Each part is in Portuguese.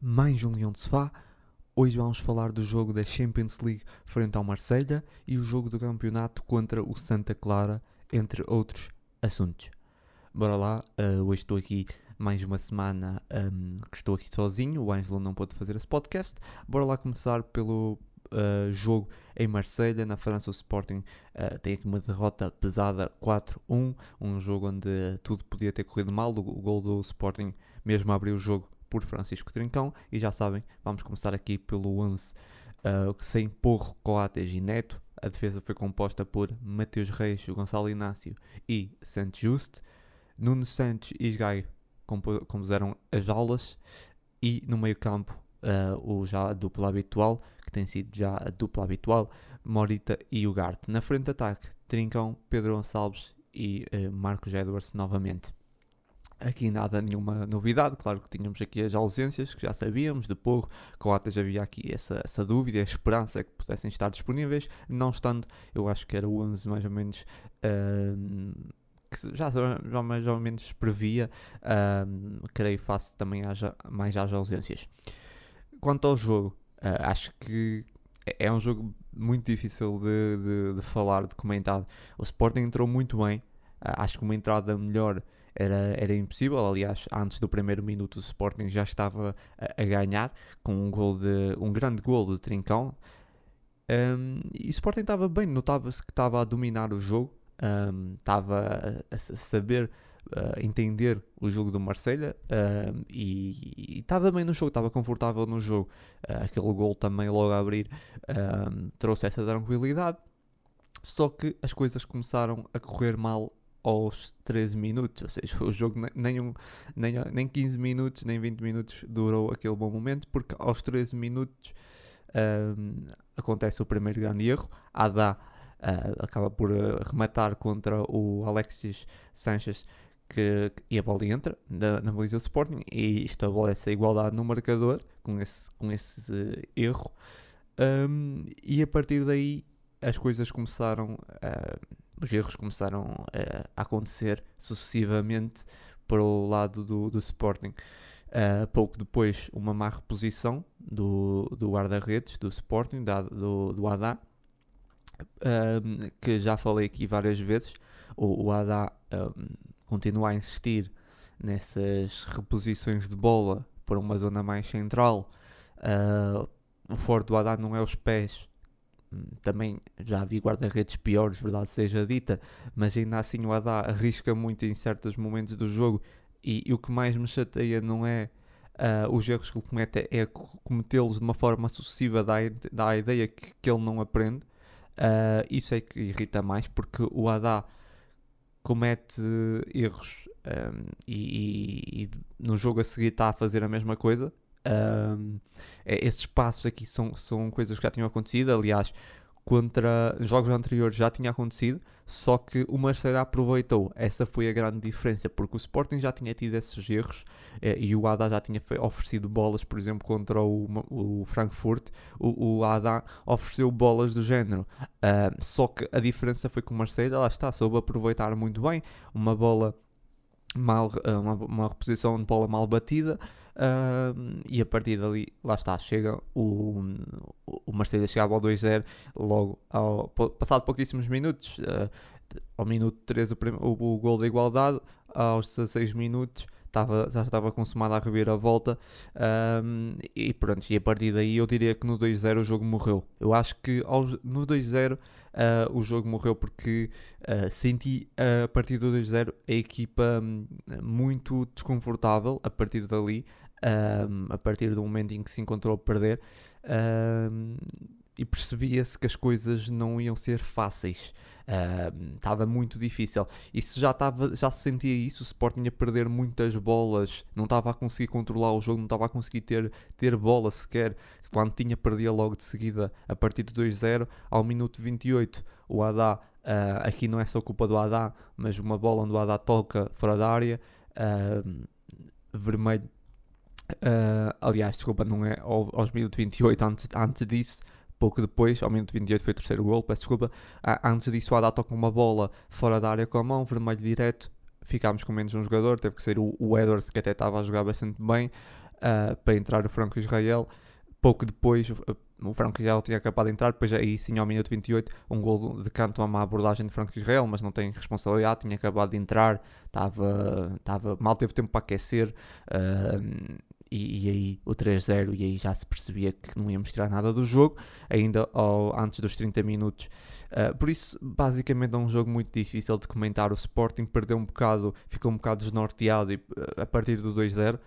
Mais um Leão de Sofá. Hoje vamos falar do jogo da Champions League frente ao Marselha e o jogo do campeonato contra o Santa Clara, entre outros assuntos. Bora lá, uh, hoje estou aqui mais uma semana um, que estou aqui sozinho, o Ângelo não pôde fazer esse podcast. Bora lá começar pelo uh, jogo em Marselha, na França o Sporting uh, tem aqui uma derrota pesada 4-1, um jogo onde tudo podia ter corrido mal, o, o gol do Sporting mesmo abriu o jogo por Francisco Trincão. E já sabem, vamos começar aqui pelo 11 uh, sem Porro, Coates e Neto. A defesa foi composta por Mateus Reis, Gonçalo Inácio e Santos Juste. Nuno Santos e Gai compuseram as aulas. E no meio campo, uh, o já a dupla habitual, que tem sido já a dupla habitual, Morita e Ugarte. Na frente de ataque, Trincão, Pedro Gonçalves e uh, Marcos Edwards novamente. Aqui nada, nenhuma novidade, claro que tínhamos aqui as ausências que já sabíamos, de Porro, Coates havia aqui essa, essa dúvida, a esperança que pudessem estar disponíveis, não estando, eu acho que era o 11 mais ou menos que já, já mais ou menos previa, uh, creio face também haja, mais haja ausências. Quanto ao jogo, uh, acho que é um jogo muito difícil de, de, de falar, de comentar. O Sporting entrou muito bem, uh, acho que uma entrada melhor era, era impossível. Aliás, antes do primeiro minuto, o Sporting já estava a, a ganhar com um, gol de, um grande gol de Trincão. Um, e o Sporting estava bem, notava-se que estava a dominar o jogo, um, estava a, a saber uh, entender o jogo do Marselha um, e estava bem no jogo, estava confortável no jogo. Uh, aquele gol também logo a abrir trouxe essa tranquilidade. Só que as coisas começaram a correr mal aos 13 minutos, ou seja, o jogo nem, um, nem, nem 15 minutos, nem 20 minutos durou aquele bom momento, porque aos 13 minutos um, acontece o primeiro grande erro, Adá uh, acaba por uh, rematar contra o Alexis Sanchez, que, e a bola entra na, na baliza do Sporting e estabelece a igualdade no marcador com esse, com esse uh, erro, um, e a partir daí as coisas começaram a os erros começaram uh, a acontecer sucessivamente para o lado do, do Sporting. Uh, pouco depois, uma má reposição do, do guarda-redes do Sporting, da, do, do Adá, um, que já falei aqui várias vezes. O, o Adá um, continua a insistir nessas reposições de bola para uma zona mais central. Uh, o forte do Adá não é os pés, também já vi guarda-redes piores, verdade seja dita, mas ainda assim o Adá arrisca muito em certos momentos do jogo e, e o que mais me chateia não é uh, os erros que ele comete, é cometê-los de uma forma sucessiva, dá, dá a ideia que, que ele não aprende. Uh, isso é que irrita mais porque o Adá comete erros um, e, e, e, no jogo a seguir está a fazer a mesma coisa um, é, esses passos aqui são, são coisas que já tinham acontecido. Aliás, contra jogos anteriores já tinha acontecido, só que o Marseille aproveitou. Essa foi a grande diferença, porque o Sporting já tinha tido esses erros eh, e o Ada já tinha oferecido bolas, por exemplo, contra o, o Frankfurt. O, o Ada ofereceu bolas do género, só que a diferença foi que o Marseille, lá está, soube aproveitar muito bem uma bola mal, uma, uma reposição de bola mal batida. E a partir dali, lá está, chega o, o Mercedes chegava ao 2-0 logo ao, passado pouquíssimos minutos, uh, ao minuto 3 o, o, o gol da igualdade, aos 16 minutos estava, já estava consumada a reviravolta um, e pronto, e a partir daí eu diria que no 2-0 o jogo morreu. Eu acho que aos, no 2-0 uh, o jogo morreu porque uh, senti uh, a partir do 2-0 a equipa um, muito desconfortável a partir dali um, a partir do momento em que se encontrou a perder, um, e percebia-se que as coisas não iam ser fáceis. Estava uh, muito difícil. E se já, tava, já se sentia isso, o Sporting a perder muitas bolas, não estava a conseguir controlar o jogo, não estava a conseguir ter, ter bola sequer. Quando tinha, perdia logo de seguida a partir de 2-0 ao minuto 28. O Haddad, uh, aqui não é só culpa do Haddad, mas uma bola onde o Haddad toca fora da área, uh, vermelho Uh, aliás, desculpa, não é aos minutos 28, antes, antes disso, pouco depois, ao minuto 28 foi o terceiro gol, peço desculpa. Uh, antes disso, o Haddad toca uma bola fora da área com a mão, vermelho direto. Ficámos com menos um jogador, teve que ser o, o Edwards, que até estava a jogar bastante bem. uh, para entrar o Franco-Israel. Pouco depois, o Franco-Israel tinha acabado de entrar, depois aí sim ao minuto 28, um gol de canto a uma abordagem de Franco-Israel, mas não tem responsabilidade, tinha acabado de entrar, estava, estava mal teve tempo para aquecer, uh, e, e, aí o 3-0, e aí já se percebia que não íamos tirar nada do jogo, ainda ao, antes dos 30 minutos. Uh, por isso, basicamente é um jogo muito difícil de comentar. O Sporting perdeu um bocado, ficou um bocado desnorteado e, a partir do 2-0. Uh,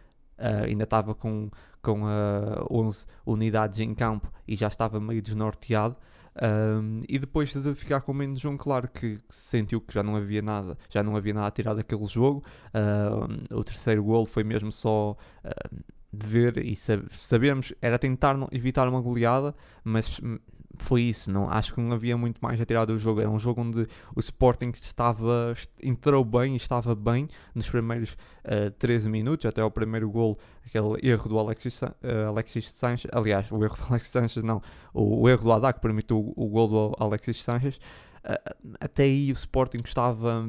ainda estava com, com uh, ah, 11 unidades em campo e já estava meio desnorteado. Um, e depois de ficar com menos um, claro que, que, sentiu que já não havia nada, já não havia nada a tirar daquele jogo. Uh, o terceiro gol foi mesmo só uh, de ver e sab sabermos, era tentar evitar uma goleada, mas foi isso. Não, acho que não havia muito mais a tirar do jogo. Era um jogo onde o Sporting estava, entrou bem e estava bem nos primeiros uh, eh, 13 minutos, até ao primeiro gol, aquele erro do Alexis, uh, Alexis Sanchez. Aliás, o erro do Alexis Sanchez, não, o, o erro do Haddad que permitiu o, o gol do Alexis Sanchez. Uh, até aí o Sporting estava,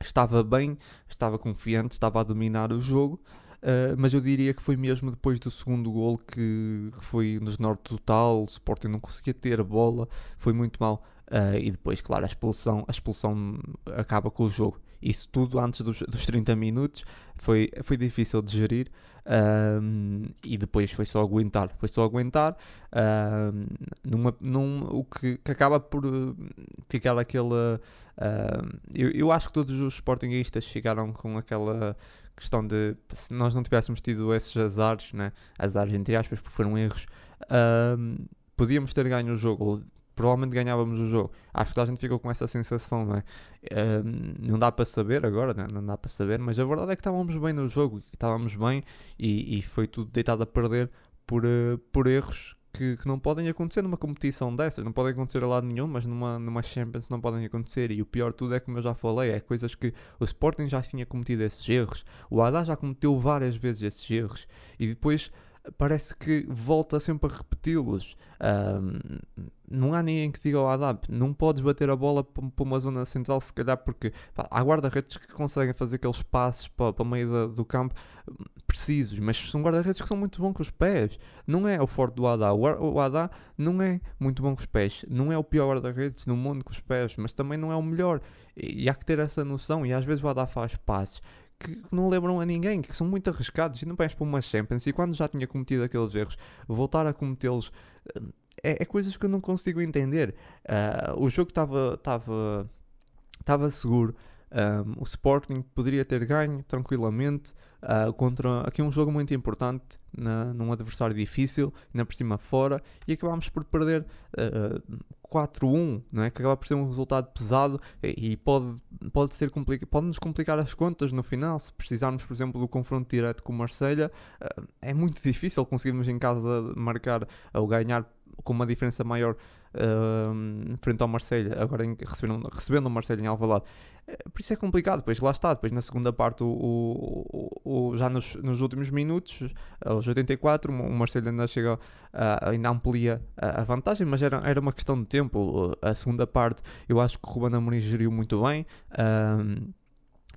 estava bem, estava confiante, estava a dominar o jogo. Uh, mas eu diria que foi mesmo depois do segundo gol que, que foi um desnorte total, o Sporting não conseguia ter a bola, foi muito mal. Uh, e depois, claro, a expulsão, a expulsão acaba com o jogo. Isso tudo antes dos, dos 30 minutos foi, foi difícil de gerir um, e depois foi só aguentar. Foi só aguentar um, numa, num, o que, que, acaba por ficar aquela. Eu, eu acho que todos os sportinguistas ficaram com aquela questão de se nós não tivéssemos tido esses azares, né? azares entre aspas, porque foram erros, um, podíamos ter ganho o jogo, ou provavelmente ganhávamos o jogo. Acho que toda a gente ficou com essa sensação, não é? Um, não dá para saber agora, né? não dá para saber, mas a verdade é que estávamos bem no jogo, estávamos bem e, e foi tudo deitado a perder por, uh, por erros que, que, não podem acontecer numa competição dessas, não podem acontecer a lado nenhum, mas numa, numa Champions não podem acontecer. E o pior de tudo é como eu já falei, é coisas que o Sporting já tinha cometido esses erros, o Haddad já cometeu várias vezes esses erros, e depois parece que volta sempre a repeti-los. Um, não há ninguém que diga ao Haddad, não podes bater a bola para uma zona central, se calhar, porque pá, há guarda-redes que conseguem fazer aqueles passos para, para o meio da, do campo precisos, mas são guarda-redes que são muito bons com os pés. Não é o forte do Haddad. O Haddad não é muito bom com os pés. Não é o pior guarda-redes no mundo com os pés, mas também não é o melhor. E, e há que ter essa noção. E às vezes o Haddad faz passos que não lembram a ninguém, que são muito arriscados e não vais para uma Champions e quando já tinha cometido aqueles erros, voltar a cometê-los é, é, coisas que eu não consigo entender. Uh, o jogo estava estava seguro. Um, o Sporting poderia ter ganho tranquilamente uh, contra aqui um jogo muito importante na, num adversário difícil, ainda por cima fora, e acabámos por perder uh, 4-1, não é? que acaba por ser um resultado pesado e, e pode, pode, ser complica pode nos complicar as contas no final. Se precisarmos, por exemplo, do confronto direto com o Marselha, uh, é muito difícil conseguirmos em casa marcar ou ganhar com uma diferença maior uh, frente ao Marseille, agora em, recebendo, recebendo o Marseille em Alvalade. Eh, por isso é complicado, depois lá está, depois na segunda parte, o, o, o já nos, nos, últimos minutos, aos 84, o Marseille ainda chega, ainda amplia a, vantagem, mas era, era uma questão de tempo. A segunda parte, eu acho que o Ruben Amorim geriu muito bem, uh,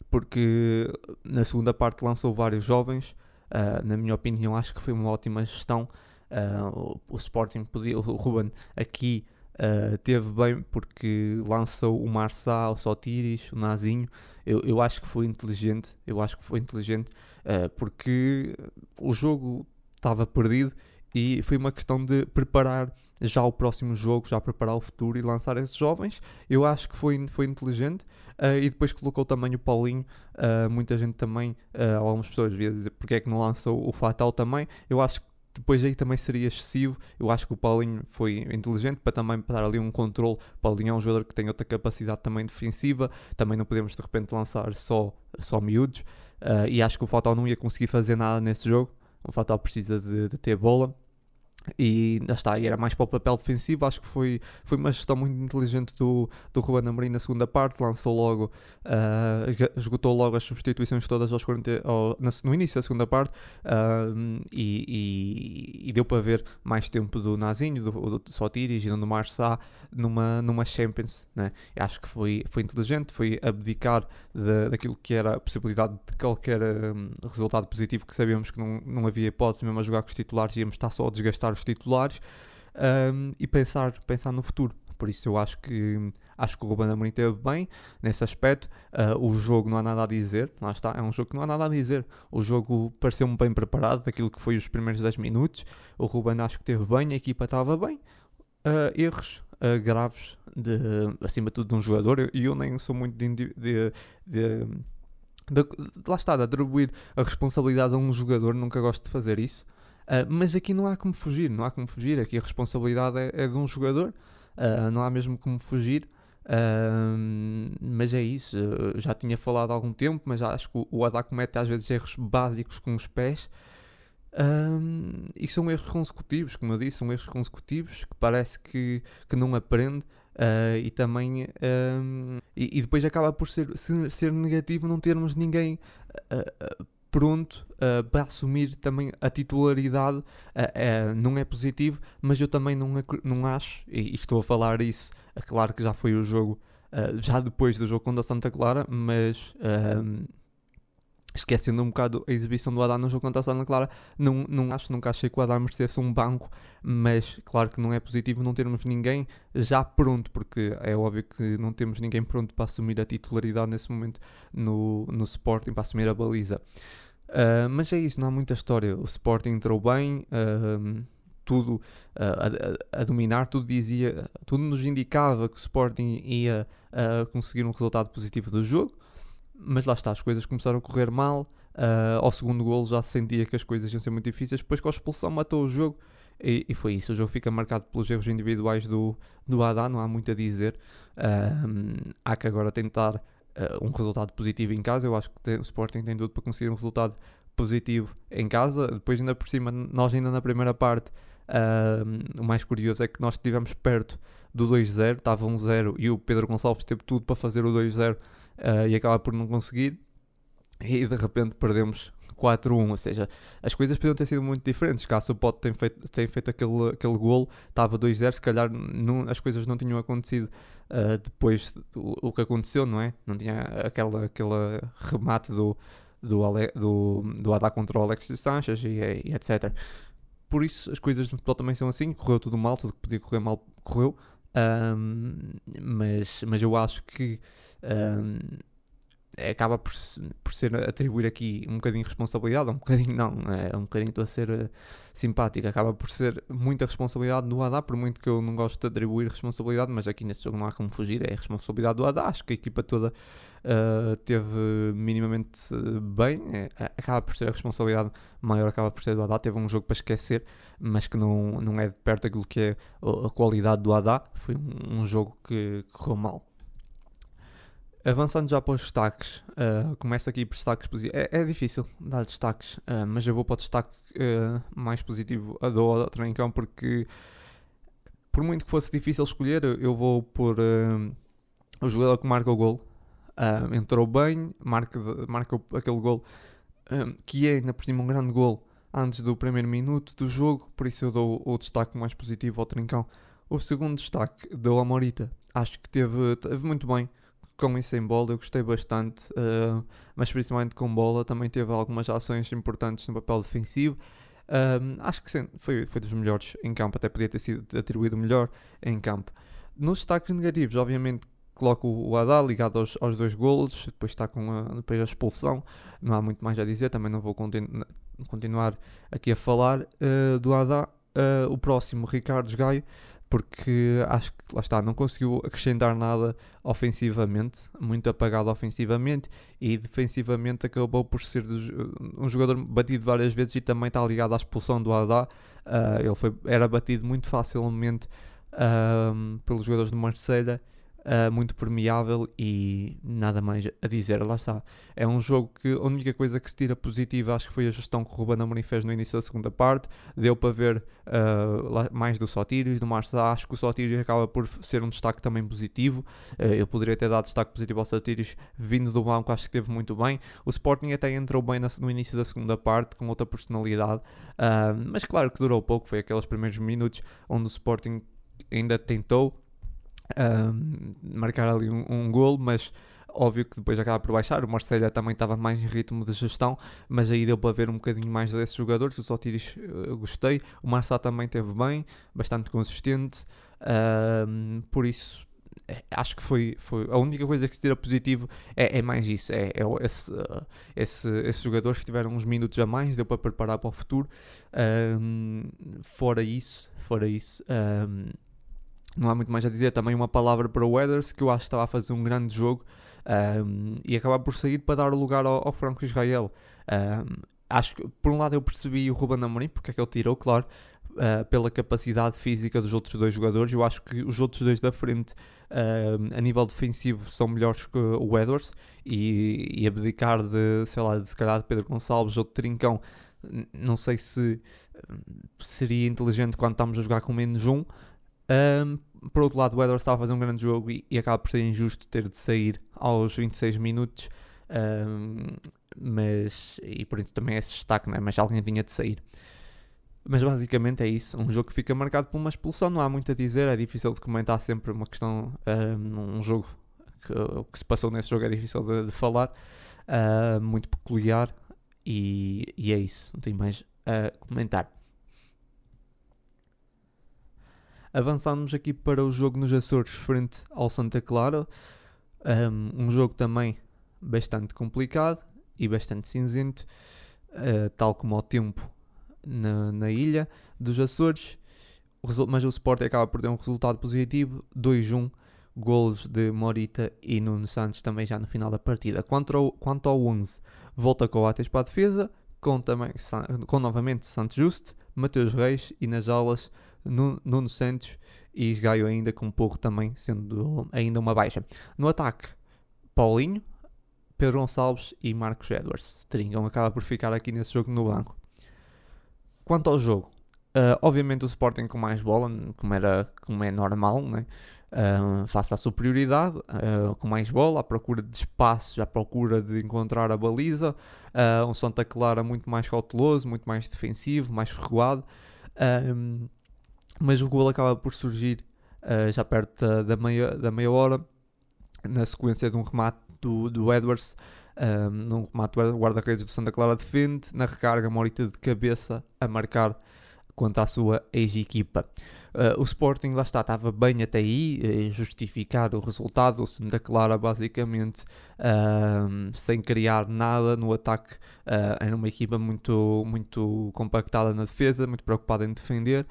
porque na segunda parte lançou vários jovens, uh, na minha opinião, acho que foi uma ótima gestão. Uh, o, o, Sporting podia, o Ruben aqui uh, teve bem porque lançou o Marçal, o Sotiris, o Nazinho. Eu, eu acho que foi inteligente, eu acho que foi inteligente uh, porque o jogo estava perdido e foi uma questão de preparar já o próximo jogo, já preparar o futuro e lançar esses jovens. Eu acho que foi, foi inteligente. Uh, e depois colocou também o Paulinho. Uh, muita gente também, uh, algumas pessoas via dizer porque é que não lançou o Fatal também. Eu acho que depois aí também seria excessivo. Eu acho que o Paulinho foi inteligente para também dar ali um controle. O Paulinho é um jogador que tem outra capacidade também defensiva. Também não podemos de repente lançar só, só miúdos. Uh, e acho que o Fatal não ia conseguir fazer nada nesse jogo. O Fatal precisa de, de ter bola. E já está, e era mais para o papel defensivo. Acho que foi, foi uma gestão muito inteligente do, do Ruben Amorim na segunda parte. Lançou logo, uh, esgotou logo as substituições todas aos 40, ao, no início da segunda parte uh, e, e, e, deu para ver mais tempo do Nazinho, do, do Sotiris e do Marçá numa, numa Champions. Né? Acho que foi, foi inteligente, foi abdicar de, daquilo que era a possibilidade de qualquer um, resultado positivo, que sabíamos que não, não havia hipótese mesmo a jogar com os titulares, íamos estar só a desgastar os titulares um, e pensar, pensar no futuro. Por isso eu acho que acho que o Ruben Amorim teve bem nesse aspecto. Uh, o jogo não há nada a dizer, lá está, é um jogo que não há nada a dizer. O jogo pareceu-me bem preparado daquilo que foi os primeiros 10 minutos. O Ruben acho que teve bem, a equipa estava bem. Uh, erros uh, graves, de, acima de tudo, de um jogador. E eu, eu, nem sou muito de, de, de, de, lá está, de atribuir a responsabilidade a um jogador, nunca gosto de fazer isso. Uh, mas aqui não há como fugir, não há como fugir. Aqui a responsabilidade é, é de um jogador, uh, não há mesmo como fugir. Uh, mas é isso, já tinha falado há algum tempo, mas acho que o Adá comete às vezes erros básicos com os pés. e são erros consecutivos, como eu disse, são erros consecutivos que parece que, que não aprende. Uh, e também um, e, e, depois acaba por ser, ser, ser negativo não termos ninguém uh, pronto uh, para assumir também a titularidade. Uh, uh, não é positivo, mas eu também não, não acho, e, e estou a falar isso, é claro que já foi o jogo, já depois do jogo contra a Santa Clara, mas esquecendo um bocado a exibição do Adam no jogo contra a Santa Clara, não, não acho, nunca achei que o Adam merecesse um banco, mas claro que não é positivo não termos ninguém já pronto, porque é óbvio que não temos ninguém pronto para assumir a titularidade nesse momento no, no Sporting, para assumir a baliza. Uh, mas é isso, não há muita história. O Sporting entrou bem, uh, tudo uh, a, a, dominar, tudo dizia, tudo nos indicava que o Sporting ia conseguir um resultado positivo do jogo, mas lá está, as coisas começaram a correr mal. ao segundo golo já se sentia que as coisas iam ser muito difíceis, depois com a expulsão matou o jogo. E, e, foi isso, o jogo fica marcado pelos erros individuais do, do Haddad, não há muito a dizer. há que agora tentar uh, um resultado positivo em casa. Eu acho que tem, o Sporting tem tudo para conseguir um resultado positivo em casa. Depois, ainda por cima, nós ainda na primeira parte, uh, o mais curioso é que nós estivemos perto do 2-0, estava 1-0 e o Pedro Gonçalves teve tudo para fazer o 2-0 uh, e acaba por não conseguir. E de repente perdemos 4-1, ou seja, as coisas podiam ter sido muito diferentes. Caso o Pote tenha feito, tenha feito aquele, aquele golo, estava 2-0, se calhar não, as coisas não tinham acontecido uh, depois do o que aconteceu, não é? Não tinha aquela, aquele remate do, do, Ale, do, do Adá contra o Alex Sanches e, e, etc. Por isso, as coisas no futebol também são assim, correu tudo mal, tudo que podia correr mal correu. Um, mas, mas eu acho que um, acaba por, por ser atribuir aqui um bocadinho de responsabilidade, um bocadinho não, é um bocadinho estou a ser uh, simpático, acaba por ser muita responsabilidade do Adá, por muito que eu não gosto de atribuir responsabilidade, mas aqui nesse jogo não há como fugir, é a responsabilidade do Adá, acho que a equipa toda uh, teve minimamente bem, é, acaba por ser a responsabilidade maior, acaba por ser do Adá, teve um jogo para esquecer, mas que não, não é de perto daquilo que é a qualidade do Adá, foi um, um jogo que correu mal. Avançando já para os destaques, uh, começo aqui por destaques positivos. É, é, difícil dar destaques, uh, mas eu vou para o destaque uh, mais positivo a do campo, porque por muito que fosse difícil escolher, eu vou por o jogador que marca o gol. entrou bem, marca, marca aquele gol que é ainda por cima um grande gol antes do primeiro minuto do jogo, por isso eu dou o destaque mais positivo ao Trincão. O segundo destaque dou a Morita, acho que teve, teve muito bem com e sem bola eu gostei bastante, uh, mas principalmente com bola também teve algumas ações importantes no papel defensivo. Uh, acho que sim, foi, foi dos melhores em campo, até podia ter sido atribuído melhor em campo. Nos destaques negativos, obviamente, coloco o Haddad ligado aos, aos dois golos, depois está com a, depois a expulsão, não há muito mais a dizer, também não vou continu continuar aqui a falar uh, do Haddad. o próximo, Ricardo Gaio, porque acho que lá está, não conseguiu acrescentar nada ofensivamente, muito apagado ofensivamente e defensivamente acabou por ser um jogador batido várias vezes e também está ligado à expulsão do Haddad. Uh, ele foi, era batido muito facilmente uh, pelos jogadores de Marseille uh, muito permeável e nada mais a dizer. Lá está. É um jogo que a única coisa que se tira positiva acho que foi a gestão que o Ruben Amorim fez no início da segunda parte. Deu para ver uh, mais do Sotiris, do Marçal. Acho que o Sotiris acaba por ser um destaque também positivo. Uh, eu poderia ter dado destaque positivo ao Sotiris vindo do banco, acho que teve muito bem. O Sporting até entrou bem no início da segunda parte, com outra personalidade. mas claro que durou pouco, foi aqueles primeiros minutos onde o Sporting ainda tentou um, marcar ali um, um golo, mas óbvio que depois acaba por baixar. O Marselha também estava mais em ritmo de gestão, mas aí deu para ver um bocadinho mais desses jogadores. O Sotiris uh, gostei, o Marçal também teve bem, bastante consistente. Um, por isso, é, acho que foi, foi a única coisa que se tira positivo é, é mais isso. É, é esse, uh, esse, esses jogadores que tiveram uns minutos a mais, deu para preparar para o futuro. Um, fora isso, fora isso. Um, não há muito mais a dizer. Também uma palavra para o Weathers, que eu acho que estava a fazer um grande jogo um, e acabar por sair para dar lugar ao, ao Franco Israel. Um, acho que, por um lado, eu percebi o Ruben Amorim, porque é que ele tirou, claro, uh, pela capacidade física dos outros dois jogadores. Eu acho que os outros dois da frente, uh, a nível defensivo, são melhores que o Weathers e, e abdicar de, sei lá, de se calhar de Pedro Gonçalves ou de Trincão. Não sei se seria inteligente quando estamos a jogar com menos um, um, por outro lado, o Edwards estava a fazer um grande jogo e, e, acaba por ser injusto ter de sair aos 26 minutos. Um, mas, e por isso também é esse destaque, né? mas alguém vinha de sair. Mas basicamente é isso, um jogo que fica marcado por uma expulsão, não há muito a dizer, é difícil de comentar sempre uma questão, um, um jogo que o que se passou nesse jogo é difícil de, de falar, uh, muito peculiar e, e é isso, não tenho mais a comentar. Avançamos aqui para o jogo nos Açores frente ao Santa Clara. Um, um jogo também bastante complicado e bastante cinzento, uh, tal como ao tempo na, na ilha dos Açores. Mas o Sport acaba por ter um resultado positivo, 2-1, golos de Morita e Nuno Santos também já no final da partida. Quanto ao, quanto ao 11, volta com o Ates para a defesa, com, também, com novamente Santos Juste, Mateus Reis e nas aulas Nuno Santos e Gaio ainda com pouco também, sendo ainda uma baixa. No ataque, Paulinho, Pedro Gonçalves e Marcos Edwards. Tringam acaba por ficar aqui nesse jogo no banco. Quanto ao jogo, uh, obviamente o Sporting com mais bola, como, era, como é normal, né? Uh, face à superioridade, uh, com mais bola, à procura de espaços, à procura de encontrar a baliza. Um Santa Clara muito mais cauteloso, muito mais defensivo, mais recuado. Um, mas o gol acaba por surgir uh, já perto da, da, meia, da meia hora, na sequência de um remate do, do Edwards, um, ehm, num remate do guarda-redes do Santa Clara defende, na recarga Morita de cabeça a marcar contra a sua ex-equipa. Uh, o Sporting lá está, estava bem até aí, eh, justificado o resultado, o Santa Clara basicamente uh, sem criar nada no ataque, uh, era uma equipa muito, muito compactada na defesa, muito preocupada em defender.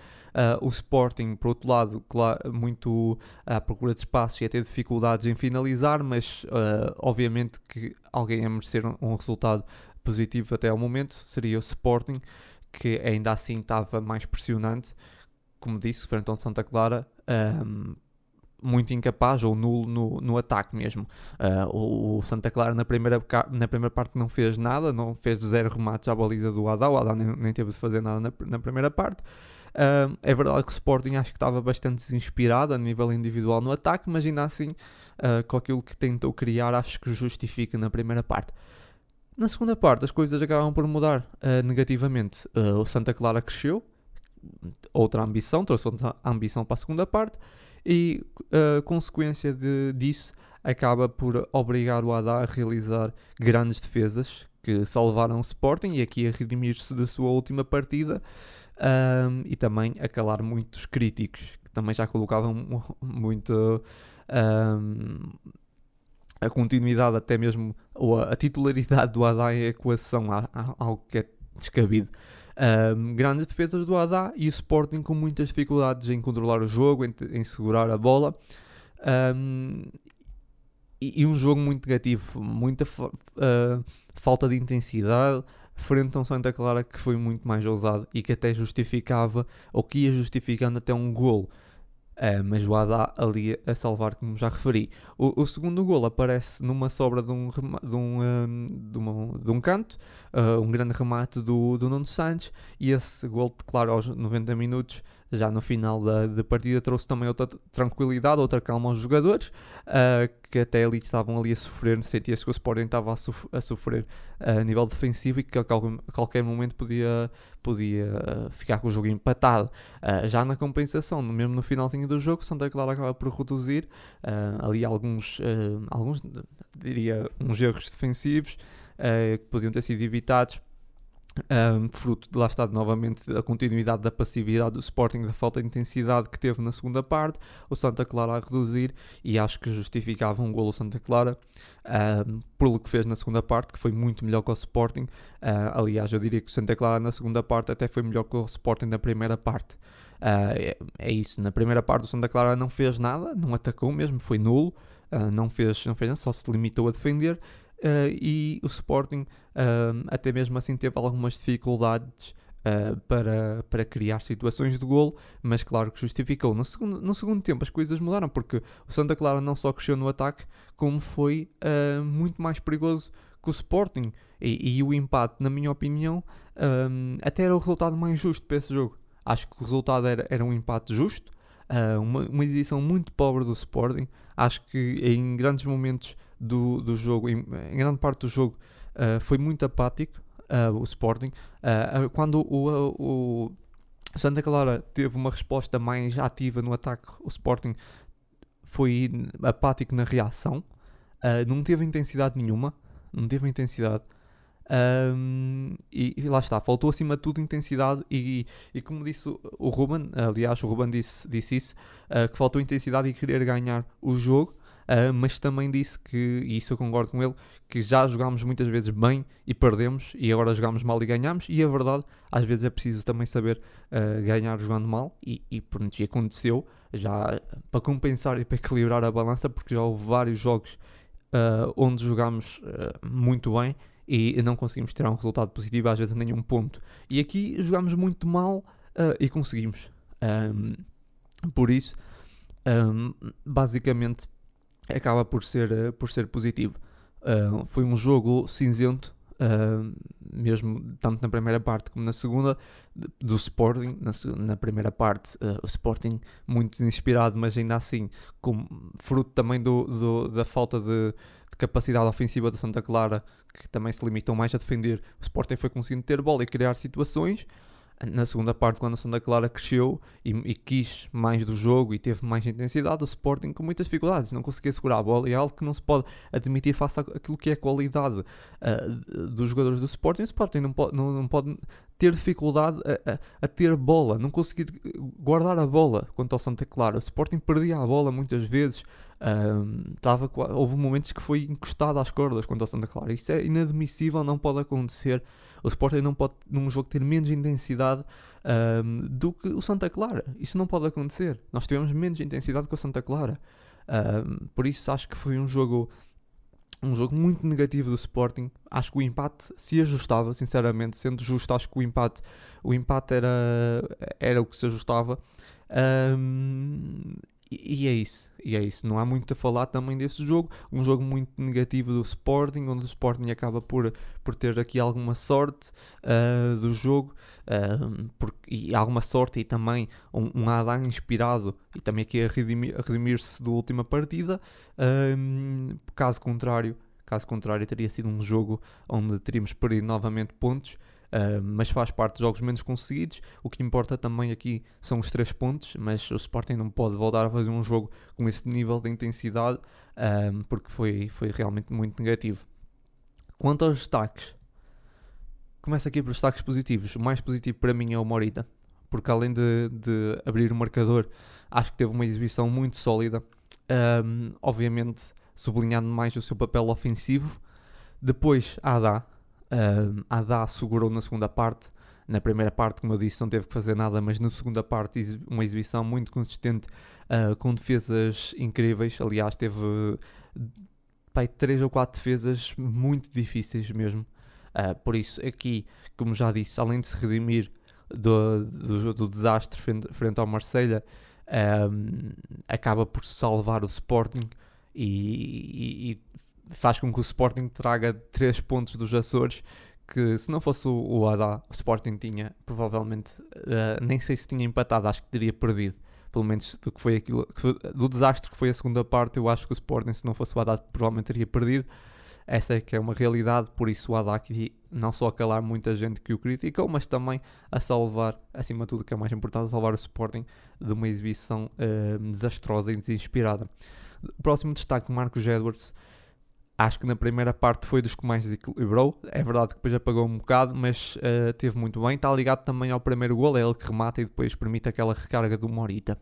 o Sporting, por outro lado, claro, muito à procura de espaço e a ter dificuldades em finalizar, mas obviamente que alguém a merecer um, um resultado positivo até ao momento seria o Sporting que ainda assim estava mais pressionante, como disse, frente ao Santa Clara, um, muito incapaz ou nulo no, no ataque mesmo. Uh, o, o, Santa Clara na primeira, na primeira parte não fez nada, não fez zero remates à baliza do Adá, o Adá nem, nem teve de fazer nada na, na primeira parte. Uh, é verdade que o Sporting acho que estava bastante desinspirado a nível individual no ataque, mas ainda assim, uh, com aquilo que tentou criar, acho que justifica na primeira parte. Na segunda parte, as coisas acabam por mudar uh, negativamente. O Santa Clara cresceu, outra ambição, trouxe outra ambição para a segunda parte, e a uh, consequência de, disso acaba por obrigar o Haddad a realizar grandes defesas que salvaram o Sporting e aqui a redimir-se da sua última partida um, e também a calar muitos críticos que também já colocavam muito. Um, a continuidade, até mesmo ou a, titularidade do Haddad em equação, algo que é descabido. Um, grandes defesas do Haddad e o Sporting com muitas dificuldades em controlar o jogo, em, em segurar a bola. Um, e, e, um jogo muito negativo, muita uh, falta de intensidade frente a um Santa Clara que foi muito mais ousado e que até justificava, ou que ia justificando até um gol Uh, mas o Adá ali a salvar, como já referi. O, o segundo gol aparece numa sobra de um, de um, um, de uma, de um canto, uh, um grande remate do, do Nuno Santos, e esse gol, claro, aos 90 minutos, já no final da, da partida, trouxe também outra tranquilidade, outra calma aos jogadores, uh, que até ali estavam ali a sofrer, sentia-se que o Sporting estava a, sof a sofrer a nível defensivo e que a, qualquer momento podia, podia ficar com o jogo empatado. já na compensação, mesmo no finalzinho do jogo, Santa Clara acaba por reduzir uh, ali alguns, uh, alguns, diria, uns erros defensivos uh, que podiam ter sido evitados. Um, fruto de lá está novamente a continuidade da passividade do Sporting, da falta de intensidade que teve na segunda parte, o Santa Clara a reduzir e acho que justificava um golo Santa Clara um, pelo que fez na segunda parte, que foi muito melhor que o Sporting. Uh, aliás, eu diria que o Santa Clara na segunda parte até foi melhor que o Sporting na primeira parte. Uh, é, é, isso, na primeira parte o Santa Clara não fez nada, não atacou mesmo, foi nulo, uh, não, fez, não fez nada, só se limitou a defender uh, e o Sporting até mesmo assim teve algumas dificuldades para, para criar situações de golo, mas claro que justificou. No segundo, no segundo tempo as coisas mudaram porque o Santa Clara não só cresceu no ataque, como foi muito mais perigoso que o Sporting e, e o empate, na minha opinião, até era o resultado mais justo para esse jogo Acho que o resultado era, era um empate justo, uh, uma, uma exibição muito pobre do Sporting. Acho que em grandes momentos do, do jogo, em, em grande parte do jogo, uh, foi muito apático uh, o Sporting. quando o, o, Santa Clara teve uma resposta mais ativa no ataque, o Sporting foi apático na reação, não teve intensidade nenhuma, não teve intensidade. Um, e, e, lá está, faltou acima de tudo intensidade e, e como disse o, Ruben, aliás o Ruben disse, disse isso, uh, que faltou intensidade e querer ganhar o jogo, uh, mas também disse que, e isso eu concordo com ele, que já jogámos muitas vezes bem e perdemos e agora jogámos mal e ganhamos e a verdade, às vezes é preciso também saber uh, ganhar jogando mal e, e pronto, e aconteceu já para compensar e para equilibrar a balança porque já houve vários jogos onde jogámos muito bem e não conseguimos tirar um resultado positivo, às vezes nenhum ponto. E aqui jogamos muito mal uh, e conseguimos. Um, por isso, um, basicamente, acaba por ser, uh, por ser positivo. Uh, foi um jogo cinzento, mesmo tanto na primeira parte como na segunda, do Sporting. Na, na primeira parte, o Sporting muito desinspirado, mas ainda assim, com, fruto também do, do da falta de, de capacidade ofensiva do Santa Clara, que também se limitam mais a defender. O Sporting foi conseguindo ter bola e criar situações. Na segunda parte, quando a Santa Clara cresceu e, e, quis mais do jogo e teve mais intensidade, o Sporting com muitas dificuldades, não conseguia segurar a bola e é algo que não se pode admitir face àquilo que é a qualidade uh, dos jogadores do Sporting. O Sporting não pode, não, não pode ter dificuldade a, a, a, ter bola, não conseguir guardar a bola quanto ao Santa Clara. O Sporting perdia a bola muitas vezes, um, tava, houve momentos que foi encostado às cordas quanto ao Santa Clara. Isso é inadmissível, não pode acontecer. O Sporting não pode, num jogo, ter menos intensidade um, do que o Santa Clara. Isso não pode acontecer. Nós tivemos menos intensidade que o Santa Clara. Um, por isso acho que foi um jogo um jogo muito negativo do Sporting. Acho que o empate se ajustava, sinceramente, sendo justo, acho que o empate, o empate era, era o que se ajustava. Um, e, é isso, e é isso. Não há muito a falar também desse jogo. Um jogo muito negativo do Sporting, onde o Sporting acaba por, por ter aqui alguma sorte uh, do jogo, uh, por, e alguma sorte e também um, um Adam inspirado e também aqui a redimir-se redimir da última partida. Uh, caso contrário, caso contrário, teria sido um jogo onde teríamos perdido novamente pontos. Uh, mas faz parte dos jogos menos conseguidos. O que importa também aqui são os três pontos, mas o Sporting não pode voltar a fazer um jogo com esse nível de intensidade, uh, porque foi, foi realmente muito negativo. Quanto aos destaques, começa aqui pelos destaques positivos. O mais positivo para mim é o Morita, porque além de, de abrir o marcador, acho que teve uma exibição muito sólida. Um, obviamente, sublinhando mais o seu papel ofensivo. Depois, Adá, Uh, Adá segurou na segunda parte. Na primeira parte, como eu disse, não teve que fazer nada, mas na segunda parte, uma exibição muito consistente, uh, com defesas incríveis. Aliás, teve pai, três ou quatro defesas muito difíceis mesmo. Uh, por isso, aqui, como já disse, além de se redimir do, do, do desastre frente, frente ao Marselha um, acaba por salvar o Sporting e, e, e, faz com que o Sporting traga 3 pontos dos Açores que se não fosse o, Haddad, o Sporting tinha provavelmente, uh, nem sei se tinha empatado, acho que teria perdido pelo menos do que foi aquilo, do desastre que foi a segunda parte, eu acho que o Sporting, se não fosse o Haddad, provavelmente teria perdido. Essa é que é uma realidade, por isso o Haddad aqui não só a calar muita gente que o criticou, mas também a salvar, acima de tudo, que é mais importante, a salvar o Sporting de uma exibição uh, desastrosa e desinspirada. O próximo destaque, Marcos Edwards, acho que na primeira parte foi dos que mais desequilibrou. É verdade que depois apagou um bocado, mas uh, teve muito bem. Está ligado também ao primeiro gol, é ele que remata e depois permite aquela recarga do Morita.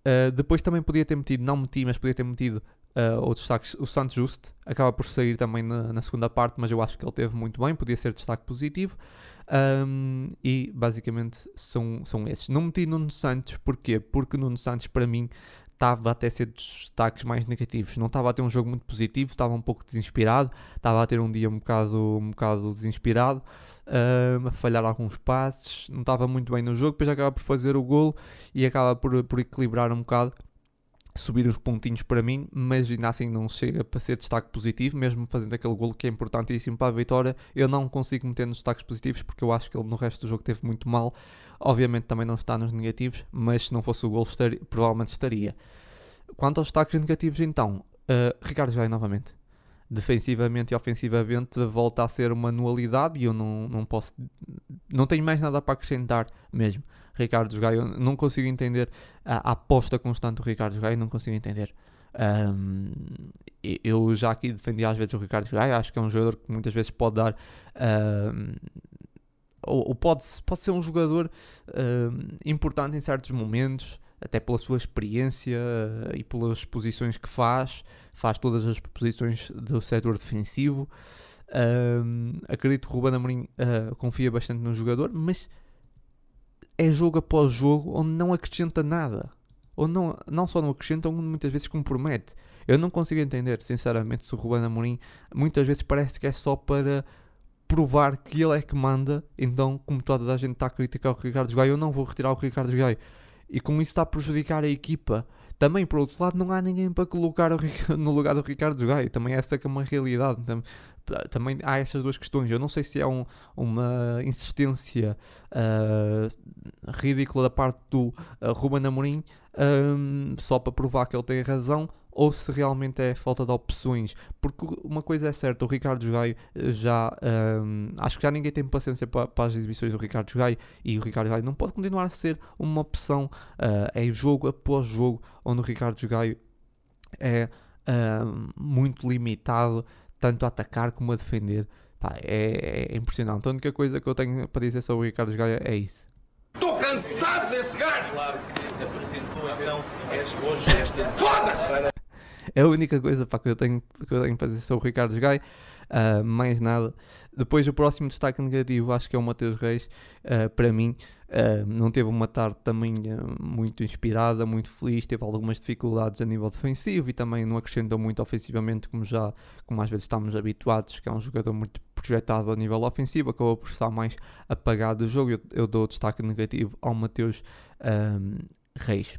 Uh, depois também podia ter metido, não meti, mas podia ter metido uh, outros destaques. O Santos Just acaba por sair também na, na, segunda parte, mas eu acho que ele teve muito bem, podia ser destaque positivo. Um, e basicamente são, são esses. Não meti Nuno Santos, porquê? Porque Nuno Santos, para mim, estava até a ser dos destaques mais negativos. Não estava a ter um jogo muito positivo, estava um pouco desinspirado, estava a ter um dia um bocado, um bocado desinspirado, a falhar alguns passes, não estava muito bem no jogo, depois acaba por fazer o golo e acaba por, por equilibrar um bocado subir uns pontinhos para mim, mas ainda assim não chega para ser destaque positivo, mesmo fazendo aquele golo que é importantíssimo para a vitória, eu não consigo meter nos destaques positivos porque eu acho que ele no resto do jogo teve muito mal. Obviamente também não está nos negativos, mas se não fosse o golo estaria, provavelmente estaria. Quanto aos destaques negativos então, uh, Ricardo Jair novamente. Defensivamente e ofensivamente volta a ser uma anualidade e eu não, não posso. Não tenho mais nada para acrescentar mesmo. Ricardo Gaio, não consigo entender a, a, aposta constante do Ricardo Gaio, não consigo entender. Um, eu já aqui defendi às vezes o Ricardo Gaio, acho que é um jogador que muitas vezes pode dar. Um, ou, ou, pode, pode ser um jogador um, importante em certos momentos, até pela sua experiência uh, e pelas posições que faz, faz todas as posições do setor defensivo. acredito que o Ruben Amorim uh, confia bastante no jogador, mas é jogo após jogo onde não acrescenta nada. Ou não, não só não acrescenta, onde muitas vezes compromete. Eu não consigo entender, sinceramente, se o Ruben Amorim muitas vezes parece que é só para provar que ele é que manda. Então, como toda a gente está a criticar o Ricardo Gaio, eu não vou retirar o Ricardo Gaio. E com isso está a prejudicar a equipa. Também, por outro lado, não há ninguém para colocar no lugar do Ricardo Gaio. Também essa que é uma realidade. Também há essas duas questões. Eu não sei se é um, uma insistência uh, ridícula da parte do uh, Ruben Amorim um, só para provar que ele tem razão ou se realmente é falta de opções. Porque uma coisa é certa, o Ricardo Gaio eh, já. Um, acho que já ninguém tem paciência para, para, as exibições do Ricardo Gaio e o Ricardo Gaio não pode continuar a ser uma opção. Uh, é jogo após jogo onde o Ricardo Gaio é uh, muito limitado, tanto a atacar como a defender. Pá, é, é, impressionante. A única coisa que eu tenho para dizer sobre o Ricardo Gaio é isso. Estou cansado desse gajo! Claro que apresentou então hoje esta. Foda-se! É a única coisa pá, que, eu tenho, que eu tenho para dizer sobre o Ricardo Gai. Uh, mais nada. Depois, o próximo destaque negativo, acho que é o Mateus Reis. Uh, para mim, uh, não teve uma tarde também muito inspirada, muito feliz. Teve algumas dificuldades a nível defensivo e também não acrescentou muito ofensivamente, como já, como às vezes estamos habituados, que é um jogador muito projetado a nível ofensivo. Acabou por estar mais apagado do jogo. Eu, eu dou destaque negativo ao Mateus Reis.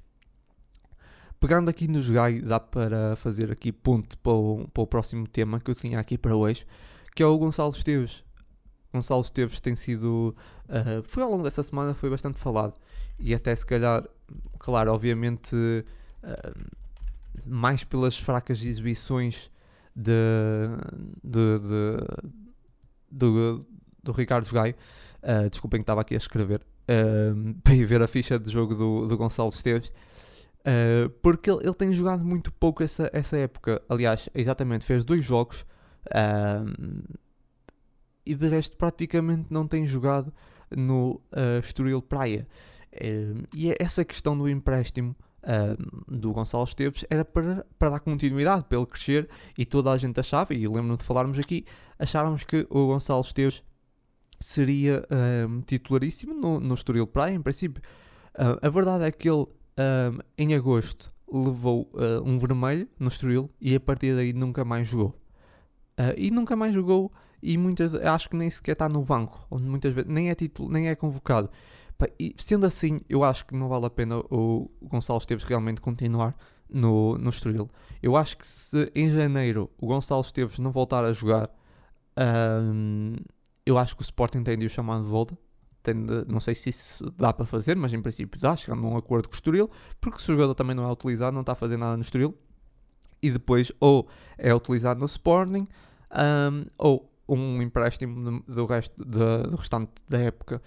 Pegando aqui no Gai, dá para fazer aqui ponto para o, para o próximo tema que eu tinha aqui para hoje, que é o Gonçalo Esteves. Gonçalo Esteves tem sido. Uh, foi ao longo dessa semana, foi bastante falado. E até se calhar, claro, obviamente, uh, mais pelas fracas exibições de, de, de, de do Ricardo Gaio. Uh, desculpem que estava aqui a escrever. Uh, para ir ver a ficha de jogo do, do Gonçalo Esteves. Uh, porque ele, ele, tem jogado muito pouco essa, essa época. Aliás, exatamente, fez dois jogos uh, e de resto praticamente não tem jogado no uh, Estoril Praia. Uh, e é essa questão do empréstimo do Gonçalo Esteves era para, para dar continuidade, para ele crescer e toda a gente achava, e lembro-me de falarmos aqui, achávamos que o Gonçalo Esteves seria titularíssimo no, no Estoril Praia, em princípio. a verdade é que ele um, em agosto levou uh, um vermelho no Estoril e a partir daí nunca mais jogou. Uh, e nunca mais jogou e muitas acho que nem sequer está no banco, onde muitas vezes nem é título, nem é convocado. e sendo assim, eu acho que não vale a pena o Gonçalo Esteves realmente continuar no, no Estoril. Eu acho que se em janeiro o Gonçalo Esteves não voltar a jogar, um, eu acho que o Sporting tem de o chamar de volta. Tem de, não sei se isso dá para fazer, mas em princípio dá, chegando a um acordo com o Estoril, porque se o jogador também não é utilizado, não está a fazer nada no Estoril, e depois ou é utilizado no Sporting, um, ou um empréstimo do, resto, do restante da época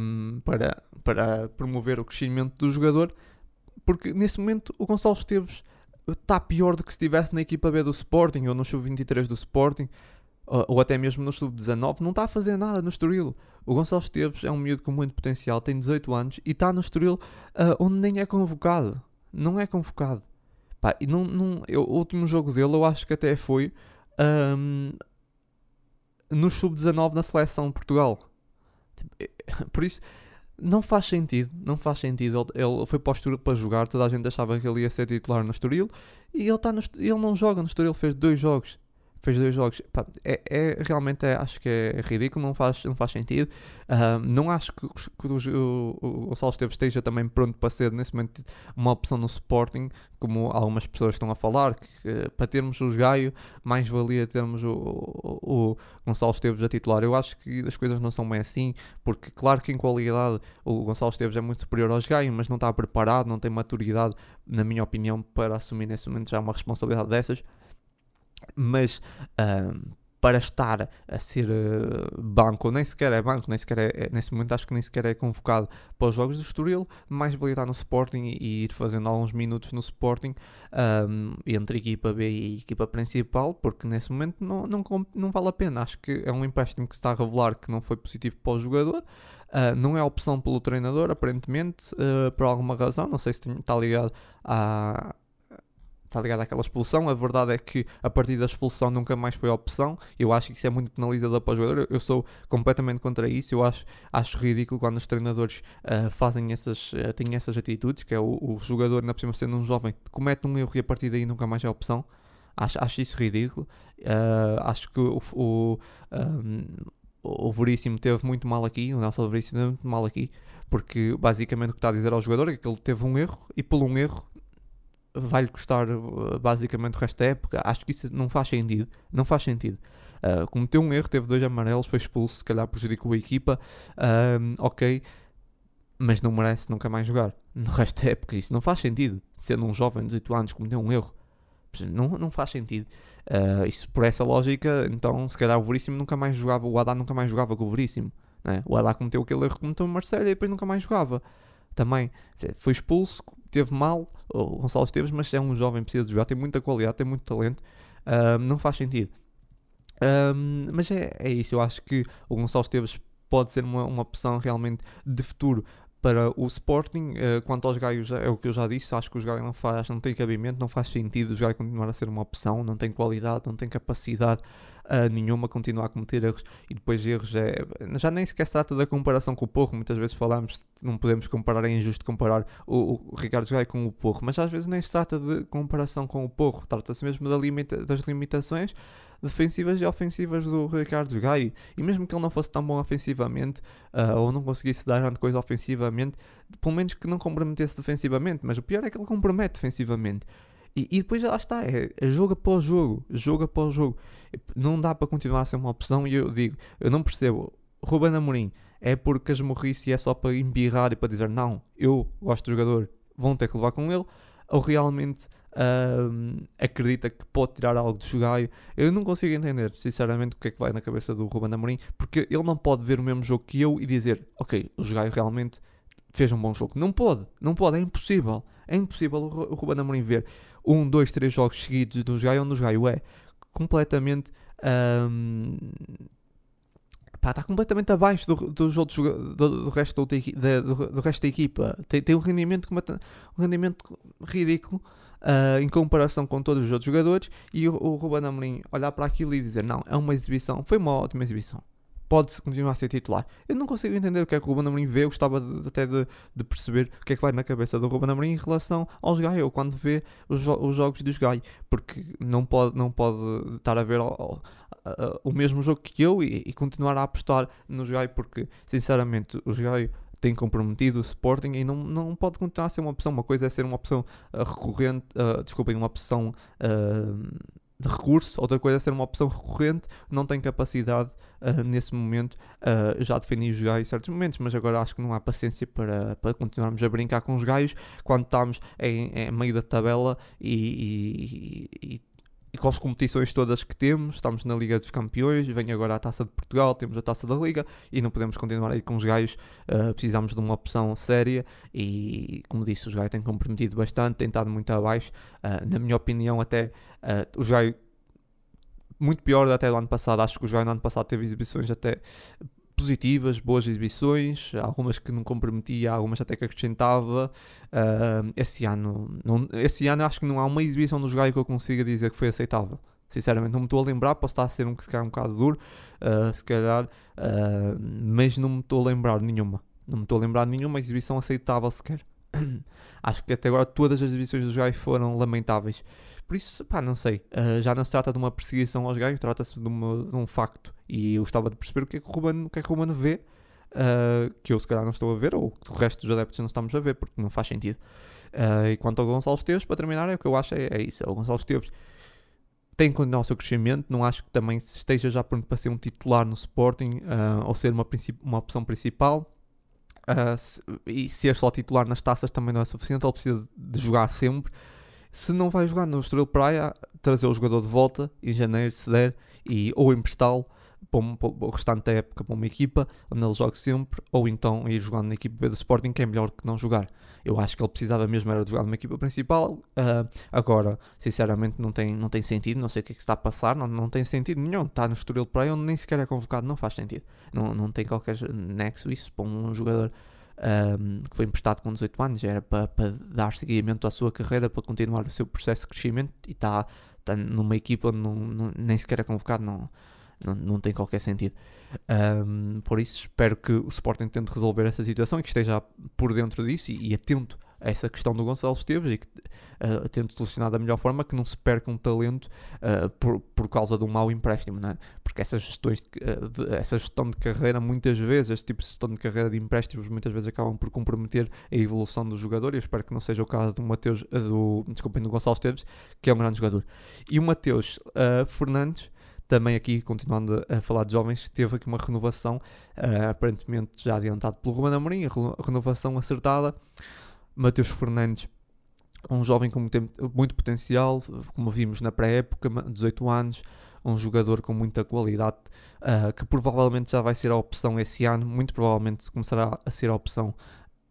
um, para, para promover o crescimento do jogador, porque nesse momento o Gonçalo Esteves está pior do que se estivesse na equipa B do Sporting ou no sub-23 do Sporting ou até mesmo no sub-19, não está a fazer nada no Estoril. O Gonçalo Esteves é um miúdo com muito potencial, tem 18 anos e está no Estoril uh, onde nem é convocado. Não é convocado. Pá, e não, não, eu, o último jogo dele eu acho que até foi um, no sub-19 na seleção de Portugal. Por isso, não faz sentido, não faz sentido. Ele, ele foi para o Estoril para jogar, toda a gente achava que ele ia ser titular no Estoril e ele, tá no, ele não joga no Estoril, fez dois jogos fez dois jogos. Pá, é, é, realmente é, acho que é ridículo, não faz, não faz sentido. Uh, não acho que, que o, o, Gonçalo Esteves esteja também pronto para ser nesse momento uma opção no Sporting, como algumas pessoas estão a falar, que uh, para termos os Gaio, mais valia termos o, o, o Gonçalo Esteves a titular. Eu acho que as coisas não são bem assim, porque claro que em qualidade o Gonçalo Esteves é muito superior aos Gaio, mas não está preparado, não tem maturidade, na minha opinião, para assumir nesse momento já uma responsabilidade dessas mas para estar a ser uh, banco, nem sequer é banco, nem sequer é, é, nesse momento acho que nem sequer é convocado para os jogos do Estoril, mais valia estar no Sporting e, e, ir fazendo alguns minutos no Sporting um, entre equipa B e equipa principal, porque nesse momento não, não, não vale a pena. Acho que é um empréstimo que se está a revelar que não foi positivo para o jogador. Uh, não é opção pelo treinador, aparentemente, uh, por alguma razão. Não sei se está ligado à, está ligado àquela expulsão. A verdade é que a partir da expulsão nunca mais foi opção. Eu acho que isso é muito penalizador para o jogador. Eu sou completamente contra isso. Eu acho, acho ridículo quando os treinadores uh, fazem essas, uh, têm essas atitudes, que é o, o jogador, na cima sendo um jovem, comete um erro e a partir daí nunca mais é opção. Acho, acho isso ridículo. Uh, acho que o, o, um, o Veríssimo teve muito mal aqui, o Nelson Veríssimo teve muito mal aqui, porque basicamente o que está a dizer ao jogador é que ele teve um erro e por um erro vai-lhe custar uh, basicamente o resto da época. Acho que isso não faz sentido. Não faz sentido. Uh, cometeu um erro, teve dois amarelos, foi expulso, se calhar prejudicou a equipa. Uh, ok, mas não merece nunca mais jogar no resto da época. Isso não faz sentido. Sendo um jovem de 18 anos, cometeu um erro. Não, não faz sentido. Uh, isso por essa lógica, então se calhar o Veríssimo nunca mais jogava, o Haddad nunca mais jogava com o Veríssimo. Né? O Haddad cometeu aquele erro que cometeu o Marcelo e depois nunca mais jogava. Também foi expulso, teve mal, o Gonçalo Esteves, mas é um jovem, precisa de jogar, tem muita qualidade, tem muito talento, um, não faz sentido. Um, mas é, é isso, eu acho que o Gonçalo Esteves pode ser uma, uma opção realmente de futuro para o Sporting. Uh, quanto aos Gaios, é o que eu já disse, acho que os Gaios não, faz, não tem cabimento, não faz sentido os Gaios continuar a ser uma opção, não tem qualidade, não tem capacidade uh, nenhuma, continuar a cometer erros e depois erros é. Já nem sequer se trata da comparação com o Porro, muitas vezes falamos, não podemos comparar, é injusto comparar o, o Ricardo Gaio com o Porro, mas às vezes nem se trata de comparação com o Porro, trata-se mesmo da limita, das limitações defensivas e ofensivas do Ricardo Gaio. E mesmo que ele não fosse tão bom ofensivamente, uh, ou não conseguisse dar grande coisa ofensivamente, pelo menos que não comprometesse defensivamente. Mas o pior é que ele compromete defensivamente. E, e depois lá está, é, é jogo após jogo, jogo após jogo. Não dá para continuar a ser uma opção. E eu digo, eu não percebo. Ruben Amorim é porque as morrice é só para embirrar e para dizer não, eu gosto do jogador, vão ter que levar com ele, ou realmente uh, acredita que pode tirar algo de Jogaio. Eu não consigo entender, sinceramente, o que é que vai na cabeça do Ruben Amorim, porque ele não pode ver o mesmo jogo que eu e dizer, ok, o Jogaio realmente fez um bom jogo. Não pode, não pode, é impossível. É impossível o Ruben Amorim ver um, dois, três jogos seguidos do Jogaio onde o Jogaio é completamente... Um, pá, está completamente abaixo do, dos outros do, do, resto da, do, do, resto da equipa. Tem, tem um rendimento, um rendimento ridículo uh, em comparação com todos os outros jogadores. E o, o Ruben Amorim olhar para aquilo e dizer: Não, é uma exibição, foi uma ótima exibição. Pode-se continuar a ser titular. Eu não consigo entender o que é que o Ruben Amorim vê. Eu gostava de, até de, de, perceber o que é que vai na cabeça do Ruben Amorim em relação aos Gai, ou quando vê os, os jogos dos Gai. Porque não pode, não pode estar a ver o, o mesmo jogo que eu e, e continuar a apostar nos Gai, porque sinceramente os Gai tem comprometido o Sporting e não, não pode continuar a ser uma opção. Uma coisa é ser uma opção uh, recorrente, uh, desculpem, uma opção uh, de recurso, outra coisa é ser uma opção recorrente, não tem capacidade uh, nesse momento. Uh, já defendi os gajos em certos momentos, mas agora acho que não há paciência para, para continuarmos a brincar com os gajos quando estamos em, em meio da tabela e, e, e com as competições todas que temos, estamos na Liga dos Campeões, vem agora a Taça de Portugal, temos a Taça da Liga e não podemos continuar aí com os gajos, uh, precisamos de uma opção séria e, como disse, os gajos têm comprometido bastante, têm estado muito abaixo, uh, na minha opinião até uh, os gajos muito pior até do ano passado, acho que os gajos no ano passado teve exibições até positivas, boas exibições, algumas que não comprometia, algumas até que acrescentava. Uh, esse, ano, não, esse ano acho que não há uma exibição do jogador que eu consiga dizer que foi aceitável. Sinceramente, não me estou a lembrar, posso estar a ser um que se calhar um bocado duro, uh, se calhar, uh, mas não me estou a lembrar nenhuma. Não me estou a lembrar de nenhuma exibição aceitável sequer. acho que até agora todas as exibições dos gajos foram lamentáveis. Por isso, pá, não sei. Uh, já não se trata de uma perseguição aos gajos, trata-se de, de, um facto. E eu estava de perceber o que é que o Ruben, o que é que o Ruben vê, uh, que eu se calhar não estou a ver, ou que o resto dos adeptos não estamos a ver, porque não faz sentido. Uh, e quanto ao Gonçalo Esteves, para terminar, é o que eu acho é, é isso. É o Gonçalo Esteves tem que continuar o seu crescimento. Não acho que também esteja já pronto para ser um titular no Sporting ou ser uma, uma opção principal. Se, e ser só titular nas taças também não é suficiente. Ele precisa de jogar sempre. Se não vai jogar no Estrela Praia, trazer o jogador de volta em janeiro, se der, e, ou emprestá-lo para, um, para o restante da época para uma equipa onde ele jogue sempre, ou então ir jogando na equipa B do Sporting, que é melhor que não jogar. Eu acho que ele precisava mesmo era de jogar numa equipa principal. Uh, agora, sinceramente, não tem, não tem sentido. Não sei o que é que está a passar, não, não tem sentido nenhum. Está no Estoril Praia onde nem sequer é convocado, não faz sentido. Não, não tem qualquer nexo isso para um jogador um, que foi emprestado com 18 anos, era para, para, dar seguimento à sua carreira, para continuar o seu processo de crescimento e está, está numa equipa onde não, não, nem sequer é convocado, não, não, não tem qualquer sentido. Um, por isso espero que o Sporting tente resolver essa situação e que esteja por dentro disso e, e atento essa questão do Gonçalo Esteves e que uh, tente solucionar da melhor forma que não se perca um talento uh, por, por causa de um mau empréstimo, não é? porque essas gestões de, uh, essa gestão de carreira muitas vezes, este tipo de gestão de carreira de empréstimos muitas vezes acabam por comprometer a evolução do jogador e eu espero que não seja o caso do Mateus, do, desculpem, do Gonçalo Esteves que é um grande jogador e o Mateus Fernandes também aqui, continuando a falar de jovens, teve aqui uma renovação, aparentemente já adiantado pelo Ruben Amorim, renovação acertada. Mateus Fernandes, um jovem com muito, muito potencial, como vimos na pré-época, 18 anos, um jogador com muita qualidade, uh, que provavelmente já vai ser a opção esse ano, muito provavelmente começará a ser a opção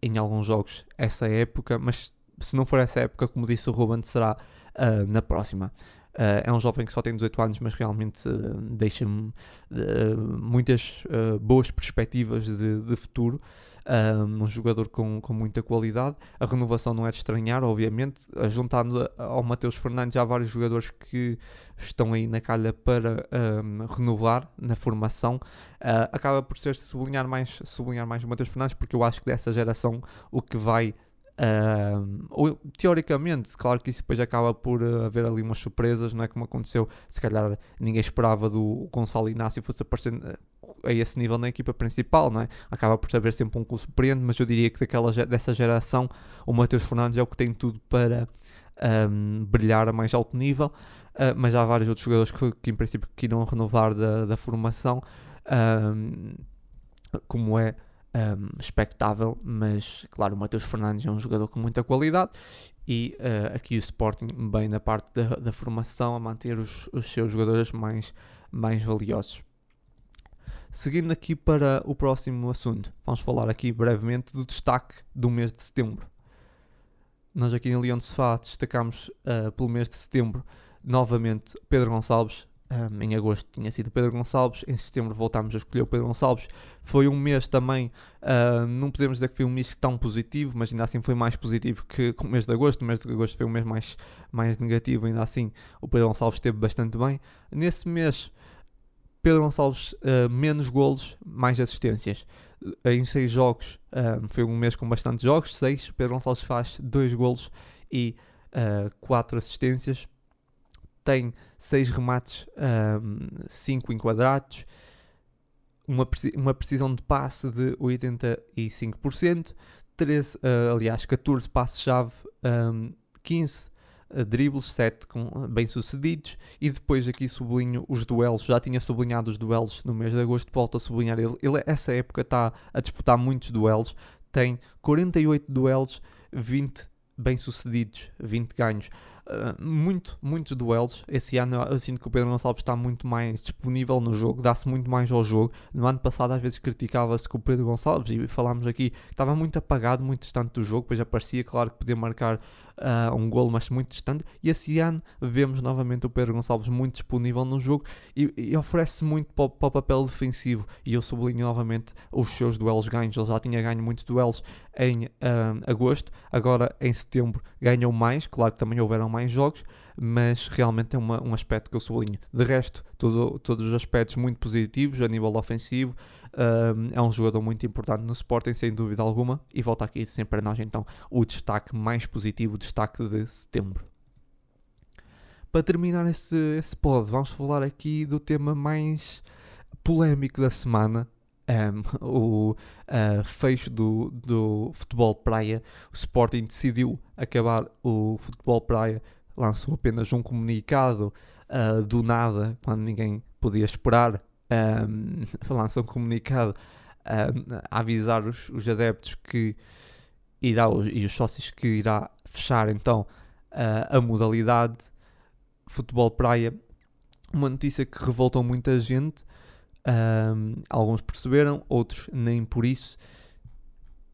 em alguns jogos essa época, mas se não for essa época, como disse o Ruben, será uh, na próxima. Uh, é um jovem que só tem 18 anos, mas realmente uh, deixa-me muitas boas perspectivas de, de futuro. Um jogador com, com muita qualidade. A renovação não é de estranhar, obviamente. Juntando ao Mateus Fernandes, há vários jogadores que estão aí na calha para um, renovar na formação. acaba por ser sublinhar mais, sublinhar mais o Mateus Fernandes, porque eu acho que dessa geração o que vai ou, teoricamente, claro que isso depois acaba por uh, haver ali umas surpresas, não é? Como aconteceu, se calhar ninguém esperava do Gonçalo Inácio fosse aparecer uh, a esse nível na equipa principal, não é? Acaba por haver sempre um clube surpreendente, mas eu diria que daquela, dessa geração o Mateus Fernandes é o que tem tudo para um, brilhar a mais alto nível, uh, mas há vários outros jogadores que, que em princípio que irão renovar da, da formação, um, como é um, expectável, mas claro, o Matheus Fernandes é um jogador com muita qualidade e uh, aqui o Sporting bem na parte da, da formação a manter os, os, seus jogadores mais, mais valiosos. Seguindo aqui para o próximo assunto, vamos falar aqui brevemente do destaque do mês de setembro. Nós aqui em Leão de Sofá destacamos uh, pelo mês de setembro novamente Pedro Gonçalves, um, em agosto tinha sido Pedro Gonçalves, em setembro voltámos a escolher o Pedro Gonçalves. Foi um mês também, uh, não podemos dizer que foi um mês tão positivo, mas ainda assim foi mais positivo que, o mês de agosto. O mês de agosto foi um mês mais, mais negativo, ainda assim o Pedro Gonçalves esteve bastante bem. Nesse mês, Pedro Gonçalves, uh, menos golos, mais assistências. Em seis jogos, uh, foi um mês com bastante jogos, seis. Pedro Gonçalves faz dois golos e quatro assistências tem 6 remates, 5 um, enquadrados, uma, uma precisão de passe de 85%, 13, uh, aliás, 14 passes-chave, um, 15 uh, dribles, 7 com, uh, bem-sucedidos, e depois aqui sublinho os duelos, já tinha sublinhado os duelos no mês de agosto, volto a sublinhar ele, ele essa época está a disputar muitos duelos, tem 48 duelos, 20 bem-sucedidos, 20 ganhos. Uh, muito, muitos duelos. Esse ano eu sinto que o Pedro Gonçalves está muito mais disponível no jogo, dá-se muito mais ao jogo. No ano passado, às vezes, criticava-se que o Pedro Gonçalves, e falámos aqui, estava muito apagado, muito distante do jogo, depois aparecia, claro que podia marcar uh, um golo, mas muito distante. E esse ano vemos novamente o Pedro Gonçalves muito disponível no jogo e, e oferece muito para, para, o papel defensivo. E eu sublinho novamente os seus duelos ganhos. Ele já tinha ganho muitos duelos em uh, agosto, agora em setembro ganhou mais. Claro que também houveram mais jogos, mas realmente é uma, um aspecto que eu sublinho. De resto, todo, todos os aspectos muito positivos a nível ofensivo. Um, é um jogador muito importante no Sporting, sem dúvida alguma. E volta aqui sempre a nós então o destaque mais positivo, o destaque de setembro. Para terminar esse, esse pod, vamos falar aqui do tema mais polémico da semana, um, o uh, fecho do, do futebol praia. O Sporting decidiu acabar o futebol praia, lançou apenas um comunicado uh, do nada, quando ninguém podia esperar. Um, lança um comunicado um, a avisar os, os, adeptos que irá, e os sócios que irá fechar então uh, a modalidade futebol praia. Uma notícia que revoltou muita gente um, alguns perceberam, outros nem por isso.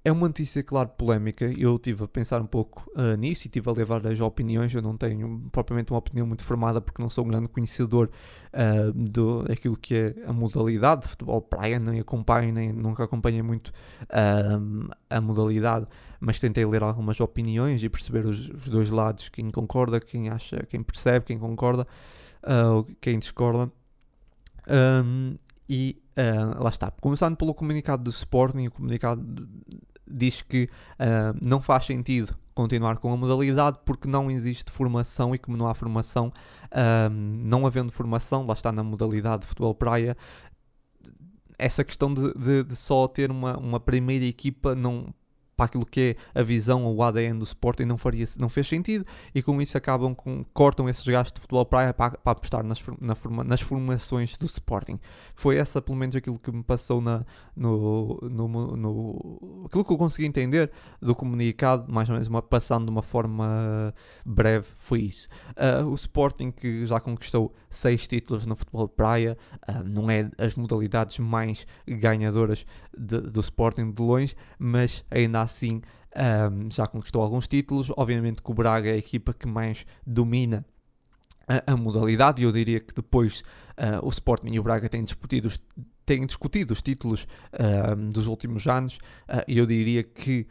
É uma notícia, claro, polémica. Eu estive a pensar um pouco uh, nisso e estive a levar as opiniões. Eu não tenho propriamente uma opinião muito formada porque não sou um grande conhecedor uh, do, daquilo que é a modalidade de futebol praia, nem acompanho, nem nunca acompanhei muito uh, a modalidade, mas tentei ler algumas opiniões e perceber os, os dois lados, quem concorda, quem acha, quem percebe, quem concorda, quem discorda. Um, e uh, lá está. Começando pelo comunicado do Sporting, o comunicado diz que uh, não faz sentido continuar com a modalidade porque não existe formação e como não há formação, uh, não havendo formação, lá está na modalidade de futebol praia, essa questão de, de, de, só ter uma, uma primeira equipa não para aquilo que é a visão ou o ADN do Sporting não, faria, não fez sentido e com isso acabam com, cortam esses gastos de futebol praia para, para apostar nas, na forma, nas formações do Sporting. Foi essa pelo menos aquilo que me passou na, no, no, no aquilo que eu consegui entender do comunicado, mais ou menos uma, passando de uma forma breve, foi isso. Uh, o Sporting que já conquistou seis títulos no futebol de praia, uh, não é as modalidades mais ganhadoras de, do Sporting de longe, mas ainda assim um, já conquistou alguns títulos. Obviamente que o Braga é a equipa que mais domina a, a modalidade e eu diria que depois uh, o Sporting e o Braga têm discutido os, têm discutido os títulos uh, dos últimos anos uh, e eu diria que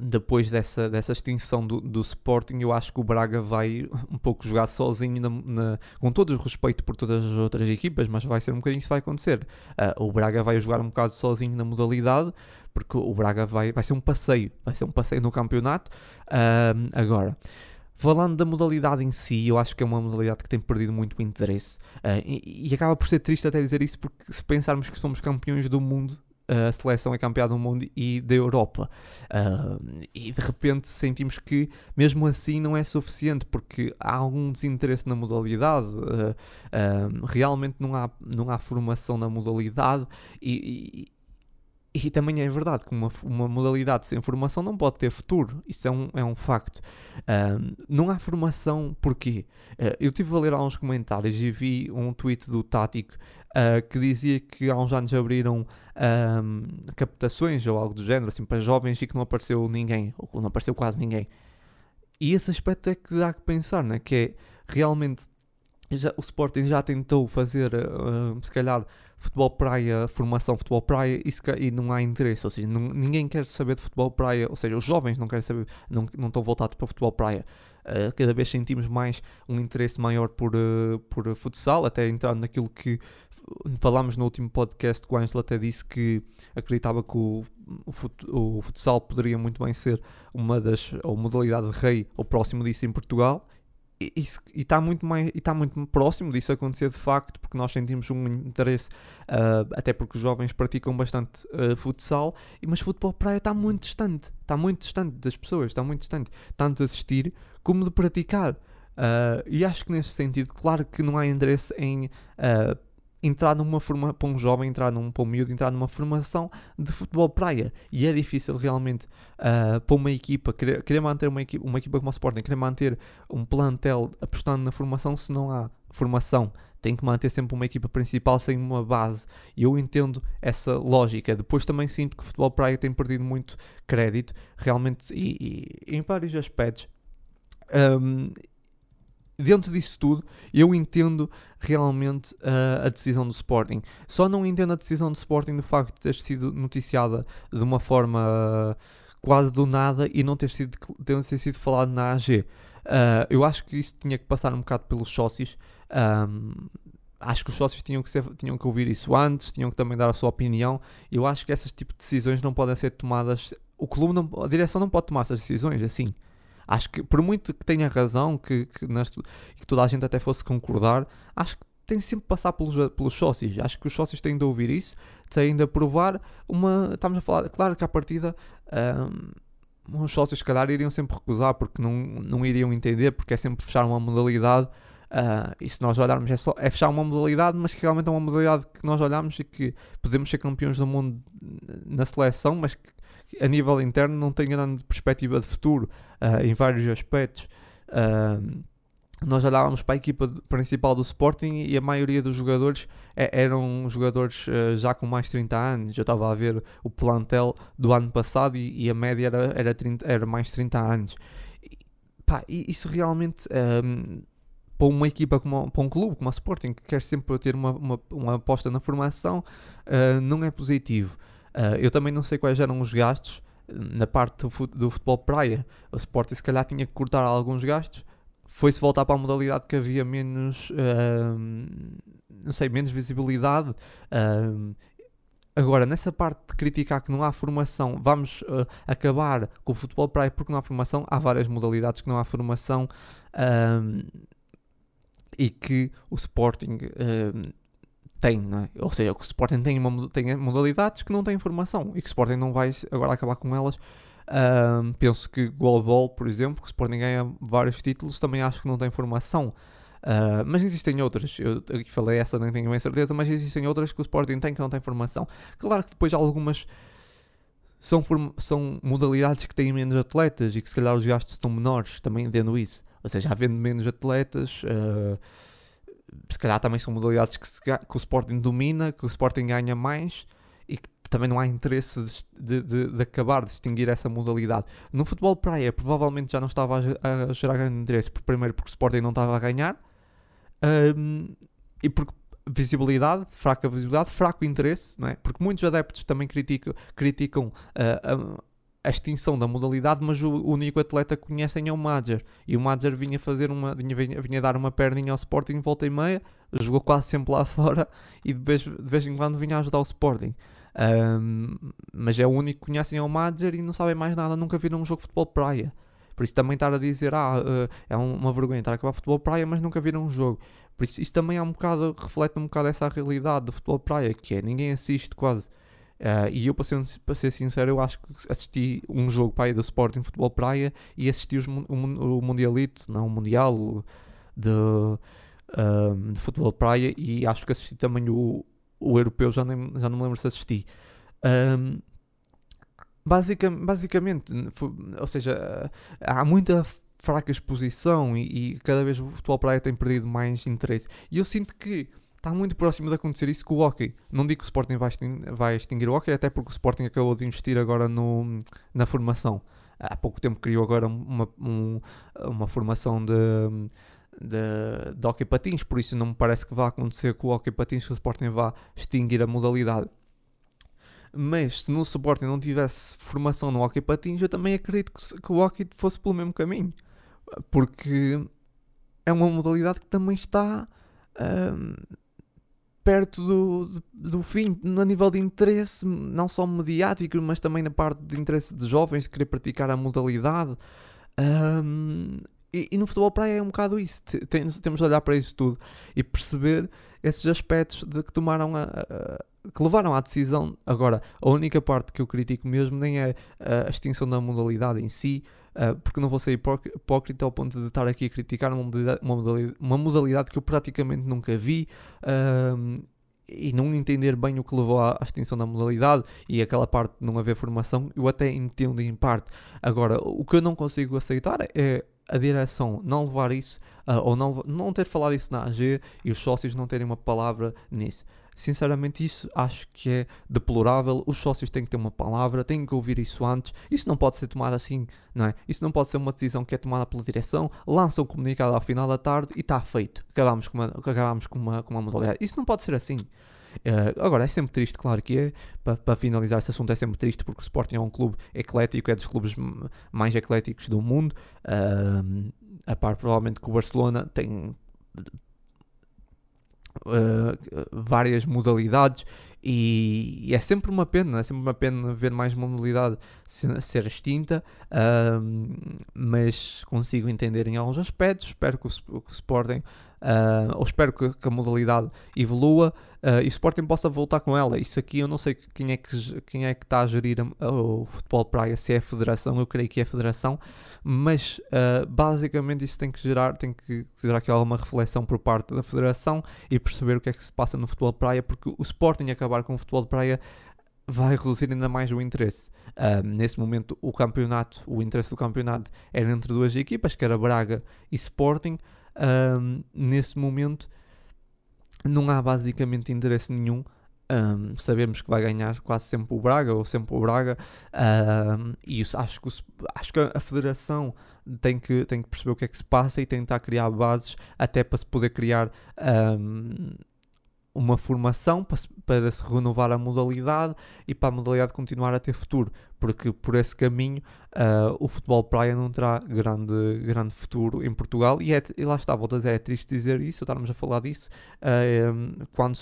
depois dessa, dessa extinção do, do Sporting, eu acho que o Braga vai um pouco jogar sozinho, na, na, com todo o respeito por todas as outras equipas, mas vai ser um bocadinho isso vai acontecer. Uh, o Braga vai jogar um bocado sozinho na modalidade, porque o Braga vai, vai ser um passeio, vai ser um passeio no campeonato. Uh, agora, falando da modalidade em si, eu acho que é uma modalidade que tem perdido muito interesse. Uh, e, e, acaba por ser triste até dizer isso, porque se pensarmos que somos campeões do mundo a seleção é campeã do mundo e da Europa. Uh, e de repente sentimos que, mesmo assim, não é suficiente, porque há algum desinteresse na modalidade, uh, uh, realmente não há, não há formação na modalidade e, e também é verdade que uma, uma modalidade sem formação não pode ter futuro. Isso é um, é um facto. não há formação porquê? Uh, eu estive a ler alguns comentários e vi um tweet do Tático uh, que dizia que há uns anos abriram um, captações ou algo do género assim, para jovens e que não apareceu ninguém, ou não apareceu quase ninguém. E esse aspecto é que dá que pensar, né? que é realmente já, o Sporting já tentou fazer, uh, se calhar, futebol praia, formação futebol praia se, e não há interesse, ou seja, não, ninguém quer saber de futebol praia, ou seja, os jovens não querem saber, não, não estão voltados para futebol praia. Uh, cada vez sentimos mais um interesse maior por, uh, por futsal, até entrando naquilo que falámos no último podcast que o Ângelo até disse que acreditava que o, o, futsal poderia muito bem ser uma das, ou modalidade de rei ou próximo disso em Portugal e está muito mais e está muito próximo disso acontecer de facto porque nós sentimos um interesse uh, até porque os jovens praticam bastante uh, futsal mas futebol praia está muito distante está muito distante das pessoas está muito distante tanto de assistir como de praticar. Uh, e acho que nesse sentido claro que não há interesse em entrar numa forma para um jovem, entrar num para um miúdo, entrar numa formação de futebol praia. E é difícil realmente uh, para uma equipa, querer, querer manter uma equipa, uma equipa como a Sporting, querer manter um plantel apostando na formação se não há formação. Tem que manter sempre uma equipa principal sem uma base. E eu entendo essa lógica. Depois também sinto que o futebol praia tem perdido muito crédito, realmente, e, e em vários aspectos. Um, dentro disso tudo, eu entendo realmente uh, a decisão do Sporting. Só não entendo a decisão do Sporting do facto de ter sido noticiada de uma forma uh, quase do nada e não ter sido, ter sido falado na AG. Uh, eu acho que isso tinha que passar um bocado pelos sócios. Um, acho que os sócios tinham que, ser, tinham que ouvir isso antes, tinham que também dar a sua opinião. Eu acho que essas tipo de decisões não podem ser tomadas. O clube, não, a direção não pode tomar essas decisões assim. Acho que, por muito que tenha razão, que, que, nas, que toda a gente até fosse concordar, acho que tem sempre que passar pelos, pelos sócios. Acho que os sócios têm de ouvir isso, têm de aprovar uma. Estamos a falar, claro que à partida. Um, os sócios, se calhar, iriam sempre recusar porque não, não iriam entender, porque é sempre fechar uma modalidade. Uh, e se nós olharmos, é, só, é fechar uma modalidade, mas que realmente é uma modalidade que nós olhamos e que podemos ser campeões do mundo na seleção, mas que a nível interno não tem grande perspectiva de futuro uh, em vários aspectos. Uh, nós olhávamos para a equipa principal do Sporting e a maioria dos jogadores eram jogadores uh, já com mais de 30 anos. Eu estava a ver o plantel do ano passado e, e a média era, era, 30, era mais de 30 anos. E, pá, isso realmente. Um, para uma equipa, como, para um clube como a Sporting, que quer sempre ter uma, uma, uma aposta na formação, uh, não é positivo. Uh, eu também não sei quais eram os gastos na parte do, futebol praia. O Sporting se calhar tinha que cortar alguns gastos. Foi-se voltar para a modalidade que havia menos, uh, não sei, menos visibilidade. Uh, Agora, nessa parte de criticar que não há formação, vamos uh, acabar com o futebol praia porque não há formação. Há várias modalidades que não há formação e que o Sporting tem, não é? Ou seja, o Sporting tem, uma, tem modalidades que não têm informação e que o Sporting não vai agora acabar com elas. Um, penso que Goalball, por exemplo, que o Sporting ganha vários títulos, também acho que não tem formação. Uh, mas existem outras, eu aqui falei essa, não tenho bem certeza, mas existem outras que o Sporting tem que não tem formação. Claro que depois algumas são, são modalidades que têm menos atletas e que se calhar os gastos estão menores, também entendo isso. Ou seja, havendo menos atletas, uh, se calhar também são modalidades que, se, que, o Sporting domina, que o Sporting ganha mais e que também não há interesse de, de, de, acabar de extinguir essa modalidade. No futebol praia, provavelmente já não estava a, a gerar grande interesse, primeiro porque o Sporting não estava a ganhar um, e porque visibilidade, fraca visibilidade, fraco interesse, não é? porque muitos adeptos também criticam, criticam uh, a extinção da modalidade, mas o único atleta que conhecem é o Madger. E o Madger vinha fazer uma vinha, vinha, dar uma perninha ao Sporting volta e meia, jogou quase sempre lá fora e de vez, de vez em quando vinha ajudar o Sporting. Um, mas é o único que conhecem é o Madger e não sabem mais nada, nunca viram um jogo de futebol praia. Por isso também estar a dizer, ah, uh, é uma vergonha estar a acabar futebol praia, mas nunca viram um jogo. Por isso isso também é um bocado, reflete um bocado essa realidade do futebol praia, que é, ninguém assiste quase. Uh, e eu, para ser, para ser sincero, eu acho que assisti um jogo para aí do Sporting Futebol Praia e assisti os, o, o Mundialito, não o Mundial de, uh, de Futebol Praia e acho que assisti também o, o Europeu, já, nem, já não me lembro se assisti. Um, basic, basicamente, foi, ou seja, há muita fraca exposição e, e cada vez o Futebol Praia tem perdido mais interesse. E eu sinto que está muito próximo de acontecer isso com o hockey. Não digo que o Sporting vai extinguir, vai extinguir o hockey, até porque o Sporting acabou de investir agora no, na formação. Há pouco tempo criou agora uma, um, uma formação de, de, de hockey patins, por isso não me parece que vá acontecer com o hockey patins que o Sporting vá extinguir a modalidade. Mas se no Sporting não tivesse formação no hockey patins, eu também acredito que, que o hockey fosse pelo mesmo caminho. Porque é uma modalidade que também está... Um, perto do, do fim, no nível de interesse, não só mediático, mas também na parte de interesse de jovens, de querer praticar a modalidade. Um, E, e, no futebol praia é um bocado isso. Tem, temos de olhar para isso tudo e perceber esses aspectos de que tomaram a, a, que levaram à decisão. Agora, a única parte que eu critico mesmo nem é a extinção da modalidade em si, uh, porque não vou ser hipócrita ao ponto de estar aqui a criticar uma modalidade, uma modalidade, uma modalidade que eu praticamente nunca vi. Uh, e não entender bem o que levou à, extinção da modalidade e aquela parte de não haver formação, eu até entendo em parte. Agora, o que eu não consigo aceitar é a direção não levar isso, uh, ou não, não ter falado isso na AG e os sócios não terem uma palavra nisso. Sinceramente, isso acho que é deplorável. Os sócios têm que ter uma palavra, têm que ouvir isso antes. Isso não pode ser tomado assim, não é? Isso não pode ser uma decisão que é tomada pela direção, lança um comunicado ao final da tarde e está feito. Acabamos com uma, acabamos com uma, com uma modalidade. Isso não pode ser assim. Uh, agora, é sempre triste, claro que é. Para finalizar esse assunto, é sempre triste porque o Sporting é um clube eclético, é dos clubes mais ecléticos do mundo. Uh, a par, provavelmente, que o Barcelona tem uh, várias modalidades e, e, é sempre uma pena, é sempre uma pena ver mais uma modalidade ser, extinta, uh, mas consigo entender em alguns aspectos, espero que o, que o Sporting Uh, ou espero que, que, a modalidade evolua uh, e o Sporting possa voltar com ela. Isso aqui eu não sei quem é que, quem é que está a gerir a, o futebol praia, se é a federação, eu creio que é a federação, mas uh, basicamente isso tem que gerar, tem que gerar aqui alguma reflexão por parte da federação e perceber o que é que se passa no futebol praia, porque o Sporting acabar com o futebol de praia vai reduzir ainda mais o interesse. Uh, nesse momento, o campeonato, o interesse do campeonato era entre duas equipas, que era Braga e Sporting um, nesse momento não há basicamente interesse nenhum. Um, sabemos que vai ganhar quase sempre o Braga ou sempre o Braga um, e isso, acho, que, acho que a Federação tem que, tem que perceber o que é que se passa e tentar criar bases até para se poder criar um, uma formação para se, renovar a modalidade e para a modalidade continuar a ter futuro, porque por esse caminho uh, o futebol praia não terá grande, grande futuro em Portugal. E, é, e lá está, voltas é triste dizer isso, estarmos a falar disso uh, quando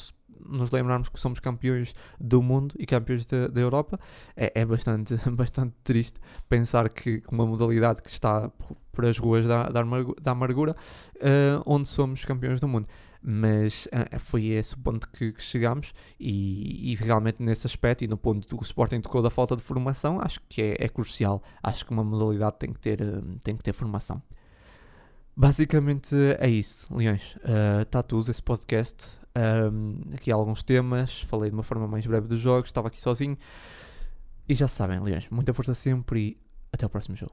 nos lembrarmos que somos campeões do mundo e campeões da, Europa, é, é, bastante, bastante triste pensar que uma modalidade que está por as ruas da, da amargura, uh, onde somos campeões do mundo mas uh, foi esse o ponto que, que chegámos e, e, realmente nesse aspecto e no ponto do que o Sporting tocou da falta de formação, acho que é, é crucial. Acho que uma modalidade tem que ter, uh, tem que ter formação. Basicamente é isso, Leões. Está uh, tudo esse podcast. Um, aqui alguns temas. Falei de uma forma mais breve dos jogos. Estava aqui sozinho. E já sabem, Leões, muita força sempre e até o próximo jogo.